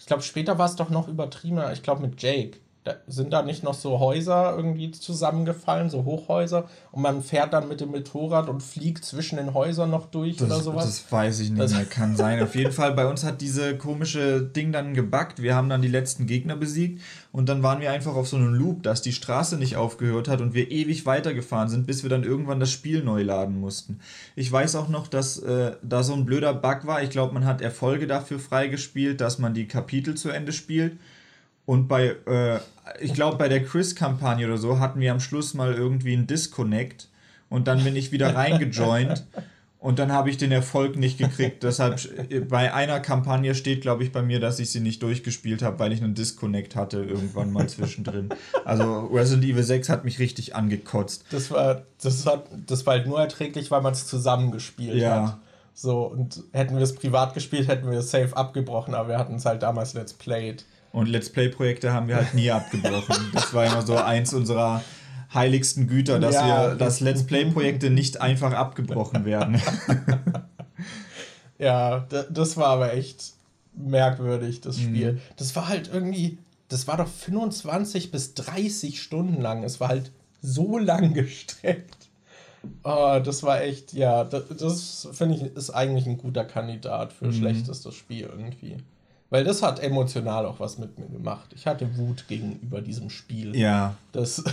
Ich glaube, später war es doch noch übertriebener. Ich glaube, mit Jake. Da sind da nicht noch so Häuser irgendwie zusammengefallen, so Hochhäuser. Und man fährt dann mit dem Motorrad und fliegt zwischen den Häusern noch durch oder Das, sowas. das weiß ich nicht Das- mehr, kann sein. Auf jeden Fall, bei uns hat diese komische Ding dann gebackt. Wir haben dann die letzten Gegner besiegt und dann waren wir einfach auf so einem Loop, dass die Straße nicht aufgehört hat und wir ewig weitergefahren sind, bis wir dann irgendwann das Spiel neu laden mussten. Ich weiß auch noch, dass äh, da so ein blöder Bug war. Ich glaube, man hat Erfolge dafür freigespielt, dass man die Kapitel zu Ende spielt. Und bei, äh, ich glaube, bei der Chris-Kampagne oder so hatten wir am Schluss mal irgendwie einen Disconnect und dann bin ich wieder *laughs* reingejoint und dann habe ich den Erfolg nicht gekriegt. Deshalb bei einer Kampagne steht, glaube ich, bei mir, dass ich sie nicht durchgespielt habe, weil ich einen Disconnect hatte irgendwann mal zwischendrin. Also Resident Evil 6 hat mich richtig angekotzt. Das war, das hat, das war halt nur erträglich, weil man es zusammengespielt Ja. hat. So, und hätten wir es privat gespielt, hätten wir es safe abgebrochen, aber wir hatten es halt damals Let's Played. Und Let's Play-Projekte haben wir halt nie abgebrochen. Das war immer so eins unserer heiligsten Güter, dass Ja. wir, dass Let's Play-Projekte nicht einfach abgebrochen werden. Ja, das war aber echt merkwürdig, das Mhm. Spiel. Das war halt irgendwie, das war doch 25 bis 30 Stunden lang. Es war halt so lang gestreckt. Oh, das war echt, ja, das, das finde ich ist eigentlich ein guter Kandidat Mhm. für schlechtestes Spiel irgendwie. Weil das hat emotional auch was mit mir gemacht. Ich hatte Wut gegenüber diesem Spiel. ja, Das,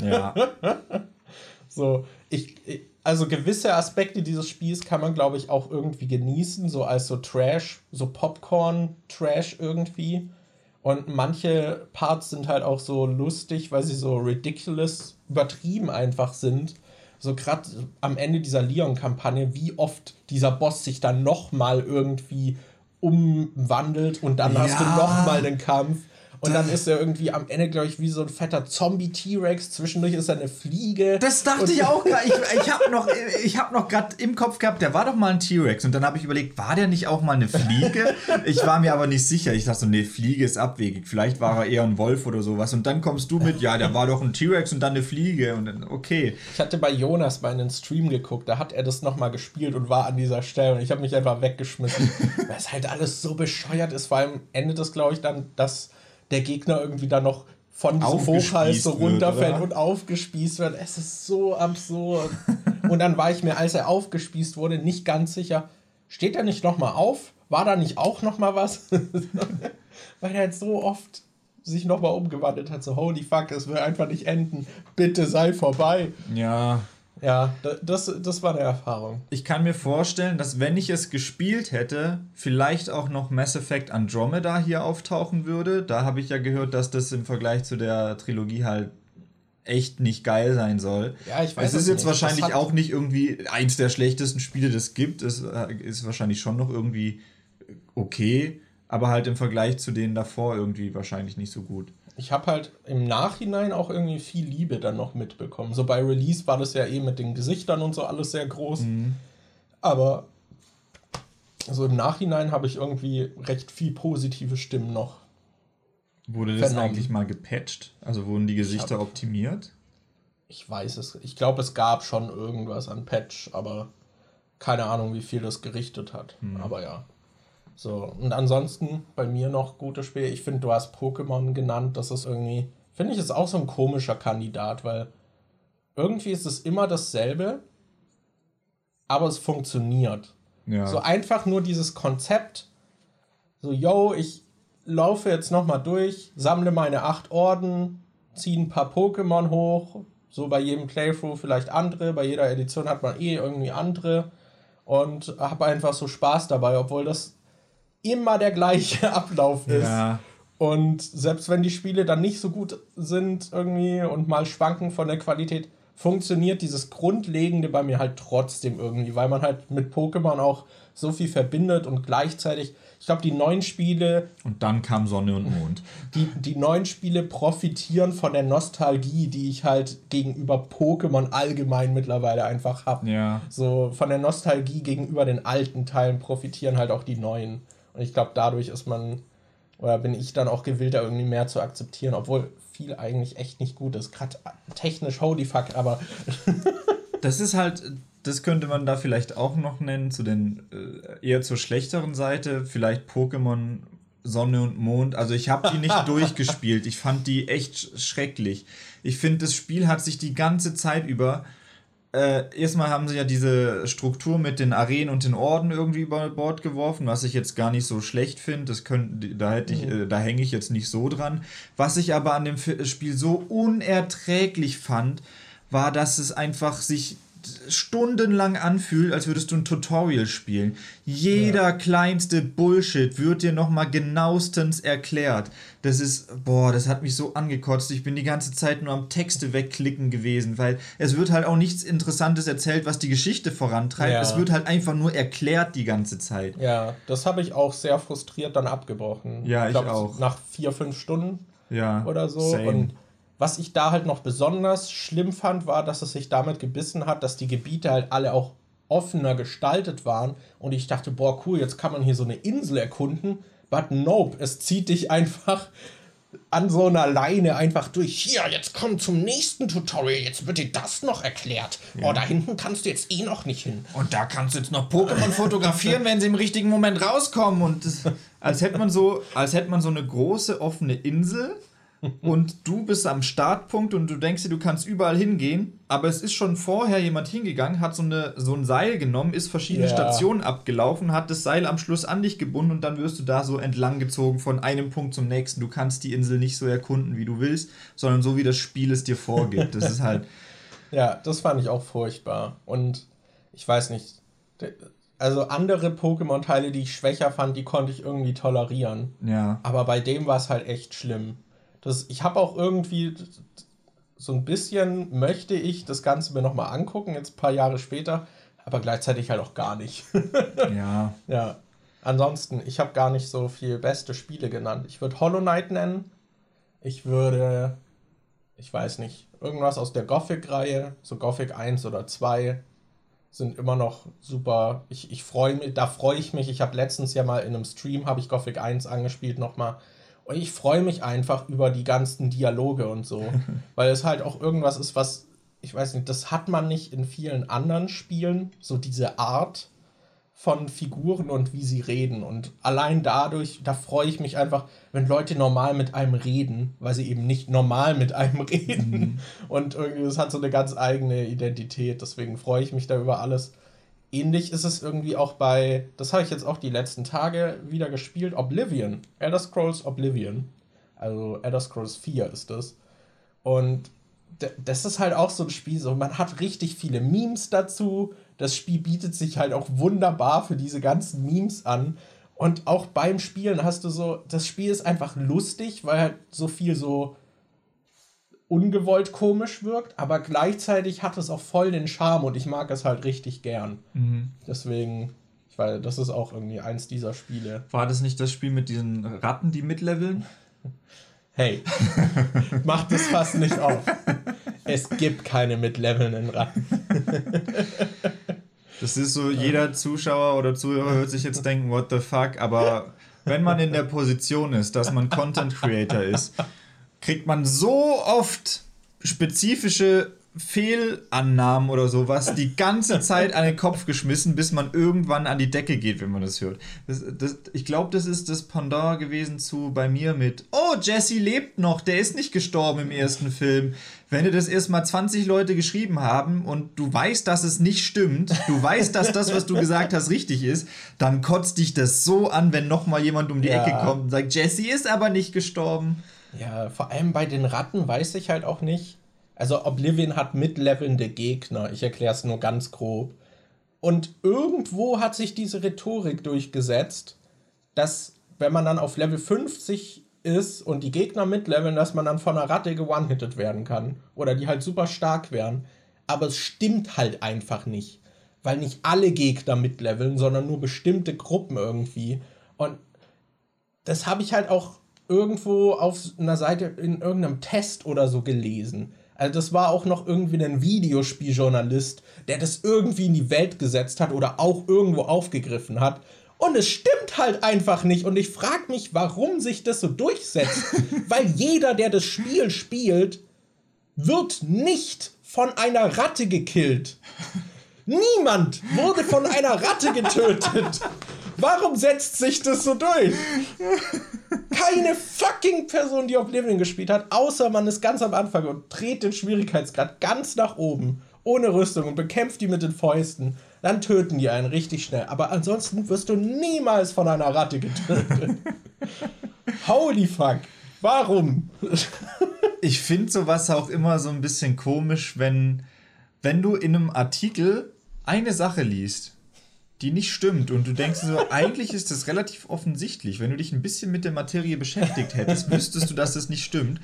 ja. *laughs* so, ich, ich- also gewisse Aspekte dieses Spiels kann man, glaube ich, auch irgendwie genießen, so als so Trash, so Popcorn-Trash irgendwie. Und manche Parts sind halt auch so lustig, weil sie so ridiculous, übertrieben einfach sind. So gerade am Ende dieser Leon-Kampagne, wie oft dieser Boss sich dann nochmal irgendwie umwandelt und dann hast du Ja. nochmal den Kampf. Und dann ist er irgendwie am Ende, glaube ich, wie so ein fetter Zombie-T-Rex. Zwischendurch ist er eine Fliege. Das dachte ich auch *laughs* gerade. Ich, ich habe noch, ich hab noch gerade im Kopf gehabt, der war doch mal ein T-Rex. Und dann habe ich überlegt, war der nicht auch mal eine Fliege? Ich war mir aber nicht sicher. Ich dachte so, nee, Fliege ist abwegig. Vielleicht war er eher ein Wolf oder sowas. Und dann kommst du mit, ja, der war doch ein T-Rex und dann eine Fliege. Und dann, okay. Ich hatte bei Jonas mal in den Stream geguckt, da hat er das nochmal gespielt und war an dieser Stelle und ich habe mich einfach weggeschmissen. *laughs* weil es halt alles so bescheuert ist. Vor allem endet es, glaube ich, dann, dass der Gegner irgendwie dann noch von diesem Hochhals so runterfällt oder? und aufgespießt wird. Es ist so absurd. und dann war ich mir, als er aufgespießt wurde, nicht ganz sicher, steht er nicht nochmal auf? War da nicht auch nochmal was? *laughs* Weil er halt so oft sich nochmal umgewandelt hat, so holy fuck, es will einfach nicht enden. Bitte sei vorbei. Ja. Ja, da- das, das war eine Erfahrung. Ich kann mir vorstellen, dass wenn ich es gespielt hätte, vielleicht auch noch Mass Effect Andromeda hier auftauchen würde. Da habe ich ja gehört, dass das im Vergleich zu der Trilogie halt echt nicht geil sein soll. Ja, ich weiß Es ist es jetzt nicht. wahrscheinlich auch nicht irgendwie eins der schlechtesten Spiele, das es gibt. Es äh, ist wahrscheinlich schon noch irgendwie okay, aber halt im Vergleich zu denen davor irgendwie wahrscheinlich nicht so gut. Ich habe halt im Nachhinein auch irgendwie viel Liebe dann noch mitbekommen. So bei Release war das ja eh mit den Gesichtern und so alles sehr groß. Aber so im Nachhinein habe ich irgendwie recht viel positive Stimmen noch. Wurde das Vernommen. eigentlich mal gepatcht? Also wurden die Gesichter hab- optimiert? Ich weiß es. Ich glaube, es gab schon irgendwas an Patch, aber keine Ahnung, wie viel das gerichtet hat. Aber ja. So, und ansonsten bei mir noch gute Spiele. Ich finde, du hast Pokémon genannt. Das ist irgendwie, finde ich, ist auch so ein komischer Kandidat, weil irgendwie ist es immer dasselbe, aber es funktioniert. Ja. So einfach nur dieses Konzept, so, yo, ich laufe jetzt nochmal durch, sammle meine acht Orden, ziehe ein paar Pokémon hoch, so bei jedem Playthrough vielleicht andere, bei jeder Edition hat man eh irgendwie andere und habe einfach so Spaß dabei, obwohl das immer der gleiche *laughs* Ablauf ist. Ja. Und selbst wenn die Spiele dann nicht so gut sind irgendwie und mal schwanken von der Qualität, funktioniert dieses Grundlegende bei mir halt trotzdem irgendwie, weil man halt mit Pokémon auch so viel verbindet und gleichzeitig, ich glaube, die neuen Spiele. Und dann kam Sonne und Mond. *laughs* Die, die neuen Spiele profitieren von der Nostalgie, die ich halt gegenüber Pokémon allgemein mittlerweile einfach habe. Ja. So von der Nostalgie gegenüber den alten Teilen profitieren halt auch die neuen. Und ich glaube, dadurch ist man, oder bin ich dann auch gewillt, da irgendwie mehr zu akzeptieren, obwohl viel eigentlich echt nicht gut ist. Gerade technisch, holy fuck, aber. *laughs* das ist halt, das könnte man da vielleicht auch noch nennen, zu den äh, eher zur schlechteren Seite. Vielleicht Pokémon Sonne und Mond. Also ich habe die nicht *laughs* durchgespielt. Ich fand die echt schrecklich. Ich finde, das Spiel hat sich die ganze Zeit über äh, erstmal haben sie ja diese Struktur mit den Arenen und den Orden irgendwie über Bord geworfen, was ich jetzt gar nicht so schlecht finde. da hätte ich, mhm. äh, da hänge ich jetzt nicht so dran. Was ich aber an dem Spiel so unerträglich fand, war, dass es einfach sich stundenlang anfühlt, als würdest du ein Tutorial spielen. Jeder ja. kleinste Bullshit wird dir nochmal genauestens erklärt. Das ist, boah, das hat mich so angekotzt. Ich bin die ganze Zeit nur am Texte wegklicken gewesen, weil es wird halt auch nichts Interessantes erzählt, was die Geschichte vorantreibt. Ja. Es wird halt einfach nur erklärt die ganze Zeit. Ja, das habe ich auch sehr frustriert dann abgebrochen. Ja, ich, ich glaub, auch. Nach vier, fünf Stunden ja, oder so. Same. Und was ich da halt noch besonders schlimm fand, war, dass es sich damit gebissen hat, dass die Gebiete halt alle auch offener gestaltet waren. Und ich dachte, boah, cool, jetzt kann man hier so eine Insel erkunden. But nope, es zieht dich einfach an so einer Leine einfach durch. Hier, jetzt komm zum nächsten Tutorial. Jetzt wird dir das noch erklärt. Ja. Oh, da hinten kannst du jetzt eh noch nicht hin. Und da kannst du jetzt noch Pokémon fotografieren, wenn sie im richtigen Moment rauskommen. Und das, als hätte man so, als hätte man so eine große offene Insel und du bist am Startpunkt und du denkst dir, du kannst überall hingehen, aber es ist schon vorher jemand hingegangen, hat so, eine, so ein Seil genommen, ist verschiedene ja. Stationen abgelaufen, hat das Seil am Schluss an dich gebunden und dann wirst du da so entlang gezogen von einem Punkt zum nächsten. Du kannst die Insel nicht so erkunden, wie du willst, sondern so, wie das Spiel es dir vorgibt. Das ist halt. *laughs* ja, das fand ich auch furchtbar. Und ich weiß nicht, also andere Pokémon-Teile, die ich schwächer fand, die konnte ich irgendwie tolerieren. Ja. Aber bei dem war es halt echt schlimm. Das, ich habe auch irgendwie so ein bisschen möchte ich das Ganze mir nochmal angucken, jetzt ein paar Jahre später, aber gleichzeitig halt auch gar nicht. *laughs* ja. Ja. Ansonsten, ich habe gar nicht so viel beste Spiele genannt. Ich würde Hollow Knight nennen. Ich würde, ich weiß nicht, irgendwas aus der Gothic-Reihe, so Gothic 1 oder 2 sind immer noch super. Ich, ich freue mich, da freue ich mich. Ich habe letztens ja mal in einem Stream, habe ich Gothic 1 angespielt nochmal ich freue mich einfach über die ganzen Dialoge und so, *laughs* weil es halt auch irgendwas ist, was, ich weiß nicht, das hat man nicht in vielen anderen Spielen, so diese Art von Figuren und wie sie reden. Und allein dadurch, da freue ich mich einfach, wenn Leute normal mit einem reden, weil sie eben nicht normal mit einem *laughs* reden. Mhm. Und irgendwie, das hat so eine ganz eigene Identität. Deswegen freue ich mich da über alles ähnlich ist es irgendwie auch bei, das habe ich jetzt auch die letzten Tage wieder gespielt, Oblivion. Elder Scrolls Oblivion. Also Elder Scrolls 4 ist das. Und das ist halt auch so ein Spiel, so man hat richtig viele Memes dazu. Das Spiel bietet sich halt auch wunderbar für diese ganzen Memes an. Und auch beim Spielen hast du so, das Spiel ist einfach lustig, weil halt so viel so ungewollt komisch wirkt, aber gleichzeitig hat es auch voll den Charme und ich mag es halt richtig gern. Mhm. Deswegen, weil das ist auch irgendwie eins dieser Spiele. War das nicht das Spiel mit diesen Ratten, die mitleveln? *laughs* Hey, mach das fast nicht auf. Es gibt keine mitlevelnden Ratten. *laughs* Das ist so, jeder Zuschauer oder Zuhörer hört sich jetzt denken, what the fuck, aber wenn man in der Position ist, dass man Content Creator ist, kriegt man so oft spezifische Fehlannahmen oder sowas die ganze *laughs* Zeit an den Kopf geschmissen, bis man irgendwann an die Decke geht, wenn man das hört. Das, das, ich glaube, das ist das Pendant gewesen zu bei mir mit, oh, Jesse lebt noch, der ist nicht gestorben im ersten Film. Wenn dir das erstmal 20 Leute geschrieben haben und du weißt, dass es nicht stimmt, du weißt, dass das, was du gesagt hast, richtig ist, dann kotzt dich das so an, wenn nochmal jemand um die ja. Ecke kommt und sagt, Jesse ist aber nicht gestorben. Ja, vor allem bei den Ratten weiß ich halt auch nicht. Also Oblivion hat mitlevelnde Gegner. Ich erkläre es nur ganz grob. Und irgendwo hat sich diese Rhetorik durchgesetzt, dass wenn man dann auf Level 50 ist und die Gegner mitleveln, dass man dann von einer Ratte geone-hitted werden kann. Oder die halt super stark wären. Aber es stimmt halt einfach nicht. Weil nicht alle Gegner mitleveln, sondern nur bestimmte Gruppen irgendwie. Und das habe ich halt auch irgendwo auf einer Seite in irgendeinem Test oder so gelesen. Also das war auch noch irgendwie ein Videospieljournalist, der das irgendwie in die Welt gesetzt hat oder auch irgendwo aufgegriffen hat. Und es stimmt halt einfach nicht. Und ich frage mich, warum sich das so durchsetzt. *laughs* Weil jeder, der das Spiel spielt, wird nicht von einer Ratte gekillt. *laughs* Niemand wurde von einer Ratte getötet. *laughs* Warum setzt sich das so durch? Keine fucking Person, die Oblivion gespielt hat, außer man ist ganz am Anfang und dreht den Schwierigkeitsgrad ganz nach oben, ohne Rüstung und bekämpft die mit den Fäusten. Dann töten die einen richtig schnell. Aber ansonsten wirst du niemals von einer Ratte getötet. *laughs* Holy fuck. Warum? ich finde sowas auch immer so ein bisschen komisch, wenn, wenn du in einem Artikel eine Sache liest die nicht stimmt. Und du denkst so, eigentlich ist das relativ offensichtlich. Wenn du dich ein bisschen mit der Materie beschäftigt hättest, wüsstest du, dass das nicht stimmt.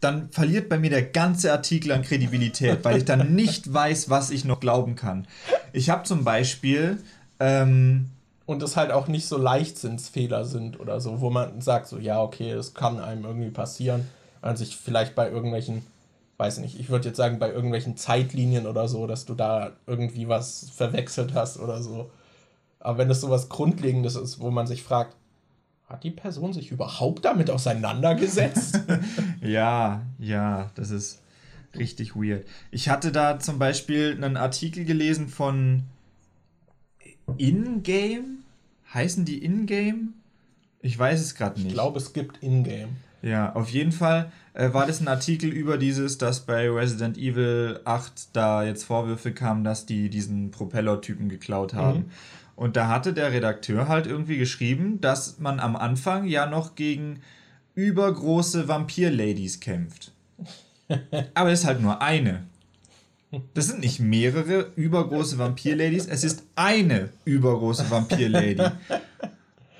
Dann verliert bei mir der ganze Artikel an Kredibilität, weil ich dann nicht weiß, was ich noch glauben kann. Ich habe zum Beispiel. Ähm, und es halt auch nicht so Leichtsinnsfehler sind oder so, wo man sagt, so, ja, okay, das kann einem irgendwie passieren. Man sich vielleicht bei irgendwelchen weiß nicht, ich würde jetzt sagen, bei irgendwelchen Zeitlinien oder so, dass du da irgendwie was verwechselt hast oder so. Aber wenn es so was Grundlegendes ist, wo man sich fragt, hat die Person sich überhaupt damit auseinandergesetzt? *laughs* ja, ja, das ist richtig weird. Ich hatte da zum Beispiel einen Artikel gelesen von Ingame. Heißen die Ingame? Ich weiß es gerade nicht. Ich glaube, es gibt Ingame. Ja, auf jeden Fall äh, war das ein Artikel über dieses, dass bei Resident Evil 8 da jetzt Vorwürfe kamen, dass die diesen Propeller-Typen geklaut haben. Mhm. Und da hatte der Redakteur halt irgendwie geschrieben, dass man am Anfang ja noch gegen übergroße Vampir-Ladies kämpft. Aber es ist halt nur eine. Das sind nicht mehrere übergroße Vampir-Ladies, es ist eine übergroße Vampir-Lady.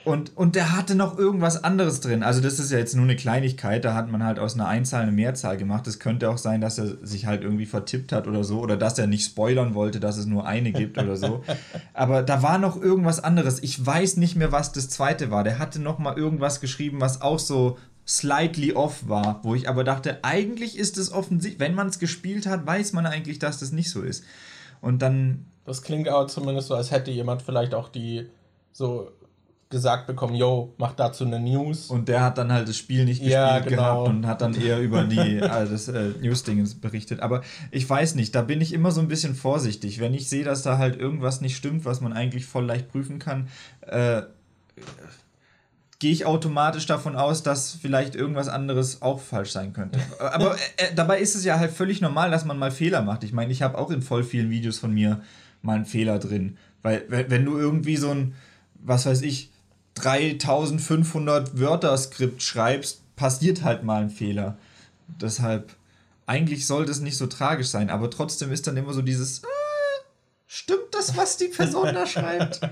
Und, und der hatte noch irgendwas anderes drin. Also, das ist ja jetzt nur eine Kleinigkeit. Da hat man halt aus einer Einzahl eine Mehrzahl gemacht. Es könnte auch sein, dass er sich halt irgendwie vertippt hat oder so. Oder dass er nicht spoilern wollte, dass es nur eine gibt oder so. Aber da war noch irgendwas anderes. Ich weiß nicht mehr, was das zweite war. Der hatte noch mal irgendwas geschrieben, was auch so slightly off war. Wo ich aber dachte, eigentlich ist es offensichtlich. Wenn man es gespielt hat, weiß man eigentlich, dass das nicht so ist. Und dann. Das klingt aber zumindest so, als hätte jemand vielleicht auch die so gesagt bekommen, yo, mach dazu eine News. Und der hat dann halt das Spiel nicht gespielt ja, genau. gehabt und hat dann eher über die also das äh, News-Dingens berichtet. Aber ich weiß nicht, da bin ich immer so ein bisschen vorsichtig. Wenn ich sehe, dass da halt irgendwas nicht stimmt, was man eigentlich voll leicht prüfen kann, äh, gehe ich automatisch davon aus, dass vielleicht irgendwas anderes auch falsch sein könnte. *laughs* Aber äh, äh, dabei ist es ja halt völlig normal, dass man mal Fehler macht. Ich meine, ich habe auch in voll vielen Videos von mir mal einen Fehler drin. Weil, wenn du irgendwie so ein, was weiß ich, 3500 Wörter Skript schreibst, passiert halt mal ein Fehler. Deshalb, eigentlich sollte es nicht so tragisch sein, aber trotzdem ist dann immer so dieses, ah, stimmt das, was die Person da schreibt? *laughs*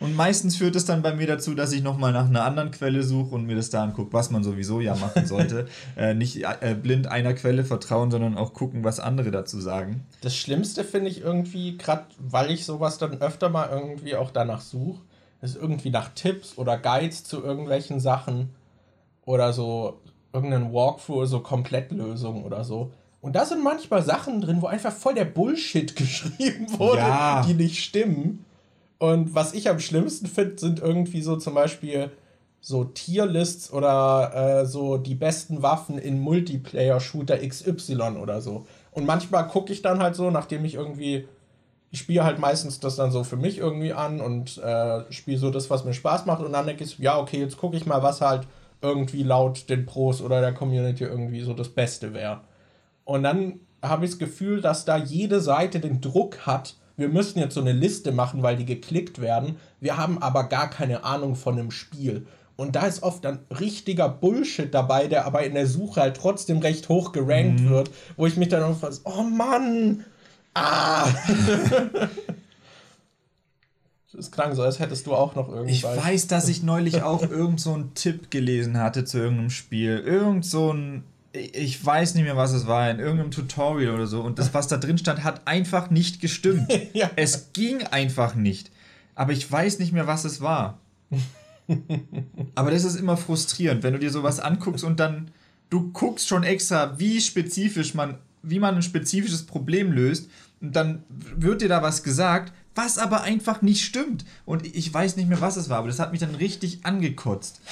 Und meistens führt es dann bei mir dazu, dass ich nochmal nach einer anderen Quelle suche und mir das da angucke, was man sowieso ja machen sollte. *laughs* äh, nicht äh, blind einer Quelle vertrauen, sondern auch gucken, was andere dazu sagen. Das Schlimmste finde ich irgendwie, gerade weil ich sowas dann öfter mal irgendwie auch danach suche, ist irgendwie nach Tipps oder Guides zu irgendwelchen Sachen oder so irgendein Walkthrough, so Komplettlösungen oder so. Und da sind manchmal Sachen drin, wo einfach voll der Bullshit *laughs* geschrieben wurde, ja. die nicht stimmen. Und was ich am schlimmsten finde, sind irgendwie so zum Beispiel so Tierlists oder äh, so die besten Waffen in Multiplayer-Shooter XY oder so. Und manchmal gucke ich dann halt so, nachdem ich irgendwie ich spiele halt meistens das dann so für mich irgendwie an und äh, spiele so das, was mir Spaß macht. Und dann denke ich, ja, okay, jetzt gucke ich mal, was halt irgendwie laut den Pros oder der Community irgendwie so das Beste wäre. Und dann habe ich das Gefühl, dass da jede Seite den Druck hat, wir müssen jetzt so eine Liste machen, weil die geklickt werden. Wir haben aber gar keine Ahnung von dem Spiel. Und da ist oft dann richtiger Bullshit dabei, der aber in der Suche halt trotzdem recht hoch gerankt mhm. wird, wo ich mich dann auch frage, oh Mann, Ah! *laughs* Es klang so, als hättest du auch noch irgendwas. Ich weiß, dass ich neulich auch *laughs* irgend so einen Tipp gelesen hatte zu irgendeinem Spiel. Irgend so ein. Ich weiß nicht mehr, was es war, in irgendeinem Tutorial oder so. Und das, was da drin stand, hat einfach nicht gestimmt. *laughs* Ja. Es ging einfach nicht. Aber ich weiß nicht mehr, was es war. Aber das ist immer frustrierend, wenn du dir sowas anguckst und dann du guckst schon extra, wie spezifisch man, wie man ein spezifisches Problem löst und dann wird dir da was gesagt, was aber einfach nicht stimmt. Und ich weiß nicht mehr, was es war, aber das hat mich dann richtig angekotzt. *laughs*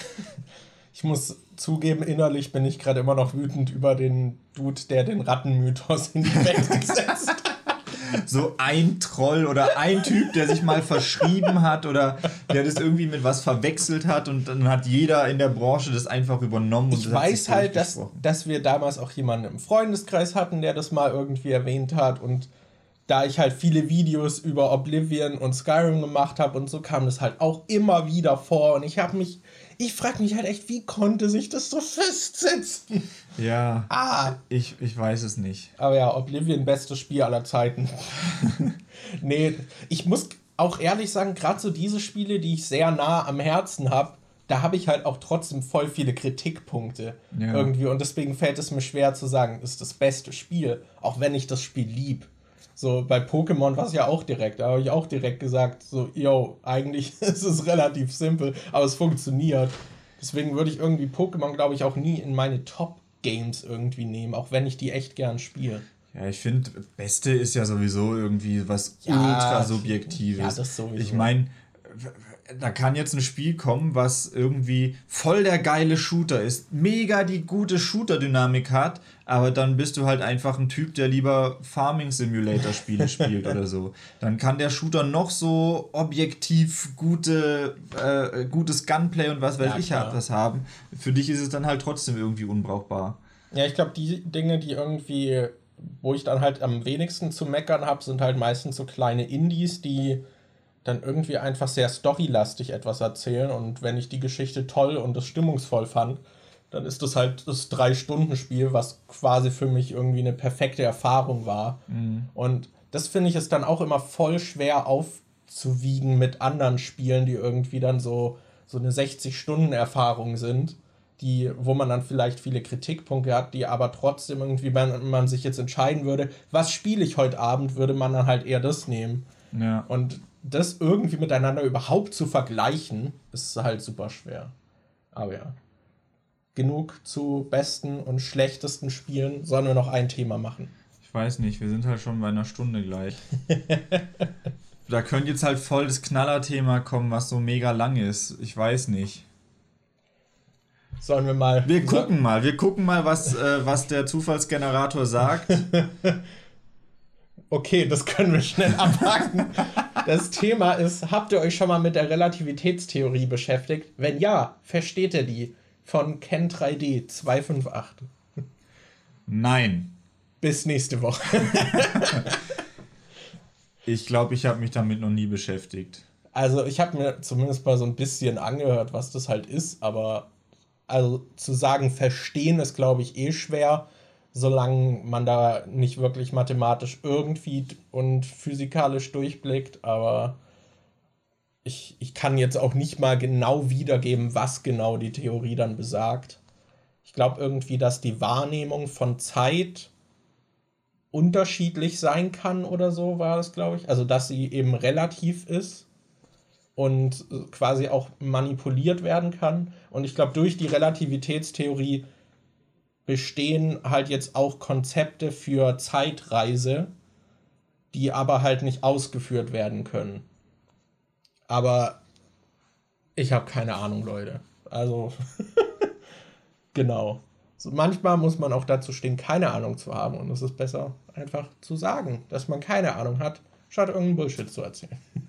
Ich muss zugeben, innerlich bin ich gerade immer noch wütend über den Dude, der den Rattenmythos in die Welt *laughs* gesetzt hat. So ein Troll oder ein Typ, der sich mal verschrieben hat oder der das irgendwie mit was verwechselt hat und dann hat jeder in der Branche das einfach übernommen. Und Ich weiß halt, dass, dass wir damals auch jemanden im Freundeskreis hatten, der das mal irgendwie erwähnt hat. Und da ich halt viele Videos über Oblivion und Skyrim gemacht habe und so kam das halt auch immer wieder vor. Und ich habe mich, ich frage mich halt echt, wie konnte sich das so festsetzen? Ja, Ah! ich, ich weiß es nicht. Aber ja, Oblivion, bestes Spiel aller Zeiten. *laughs* nee, ich muss auch ehrlich sagen, gerade so diese Spiele, die ich sehr nah am Herzen habe, da habe ich halt auch trotzdem voll viele Kritikpunkte Ja. irgendwie. Und deswegen fällt es mir schwer zu sagen, ist das beste Spiel, auch wenn ich das Spiel lieb. So bei Pokémon war es ja auch direkt, da habe ich auch direkt gesagt, so, yo, eigentlich *laughs* ist es relativ simpel, aber es funktioniert. Deswegen würde ich irgendwie Pokémon, glaube ich, auch nie in meine Top-Games irgendwie nehmen, auch wenn ich die echt gern spiele. Ja, ich finde, Beste ist ja sowieso irgendwie was Ja, ultra subjektives. ja, das sowieso. Ich meine, da kann jetzt ein Spiel kommen, was irgendwie voll der geile Shooter ist, mega die gute Shooter-Dynamik hat, aber dann bist du halt einfach ein Typ, der lieber Farming Simulator Spiele spielt oder so. *laughs* Dann kann der Shooter noch so objektiv gute, äh, gutes Gunplay und was weiß Ja, ich klar. was haben. Für dich ist es dann halt trotzdem irgendwie unbrauchbar. Ja, ich glaube, die Dinge, die irgendwie, wo ich dann halt am wenigsten zu meckern habe, sind halt meistens so kleine Indies, die dann irgendwie einfach sehr storylastig etwas erzählen. Und wenn ich die Geschichte toll und das stimmungsvoll fand, dann ist das halt das Drei-Stunden-Spiel, was quasi für mich irgendwie eine perfekte Erfahrung war. Und das finde ich ist dann auch immer voll schwer aufzuwiegen mit anderen Spielen, die irgendwie dann so, so eine 60-Stunden-Erfahrung sind, die, wo man dann vielleicht viele Kritikpunkte hat, die aber trotzdem irgendwie, wenn man sich jetzt entscheiden würde, was spiele ich heute Abend, würde man dann halt eher das nehmen. Ja. Und das irgendwie miteinander überhaupt zu vergleichen, ist halt super schwer. Aber ja. Genug zu besten und schlechtesten Spielen. Sollen wir noch ein Thema machen? Ich weiß nicht, wir sind halt schon bei einer Stunde gleich. *laughs* da könnte jetzt halt voll das Knallerthema kommen, was so mega lang ist. Ich weiß nicht. Sollen wir mal. Wir gucken mal, wir gucken mal, was, äh, was der Zufallsgenerator sagt. *laughs* Okay, das können wir schnell abhaken. Das Thema ist, habt ihr euch schon mal mit der Relativitätstheorie beschäftigt? Wenn ja, versteht ihr die? Von Ken3D 258. Nein. Bis nächste Woche. *laughs* Ich glaube, ich habe mich damit noch nie beschäftigt. Also ich habe mir zumindest mal so ein bisschen angehört, was das halt ist, aber also zu sagen, verstehen ist, glaube ich, eh schwer, solange man da nicht wirklich mathematisch irgendwie und physikalisch durchblickt, aber ich, ich kann jetzt auch nicht mal genau wiedergeben, was genau die Theorie dann besagt. Ich glaube irgendwie, dass die Wahrnehmung von Zeit unterschiedlich sein kann oder so, war das, glaube ich. Also, dass sie eben relativ ist und äh, quasi auch manipuliert werden kann. Und ich glaube, durch die Relativitätstheorie bestehen halt jetzt auch Konzepte für Zeitreise, die aber halt nicht ausgeführt werden können. Aber ich habe keine Ahnung, Leute. Also, *laughs* genau. So, manchmal muss man auch dazu stehen, keine Ahnung zu haben. Und es ist besser, einfach zu sagen, dass man keine Ahnung hat, statt irgendeinen Bullshit zu erzählen. *laughs*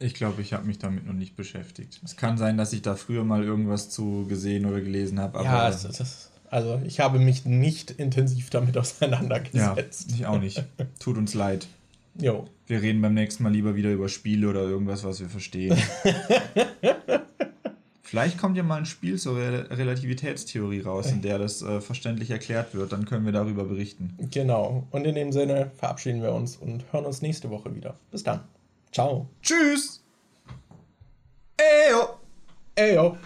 Ich glaube, ich habe mich damit noch nicht beschäftigt. Es kann sein, dass ich da früher mal irgendwas zu gesehen oder gelesen habe, aber ja, es ist, also ich habe mich nicht intensiv damit *laughs* ja, auseinandergesetzt. ich auch nicht. Tut uns leid. Jo. Wir reden beim nächsten Mal lieber wieder über Spiele oder irgendwas, was wir verstehen. *laughs* Vielleicht kommt ja mal ein Spiel zur Re Relativitätstheorie raus, in der das äh, verständlich erklärt wird. Dann können wir darüber berichten. Genau. Und in dem Sinne verabschieden wir uns und hören uns nächste Woche wieder. Bis dann. Ciao. Tschüss! Ey, yo.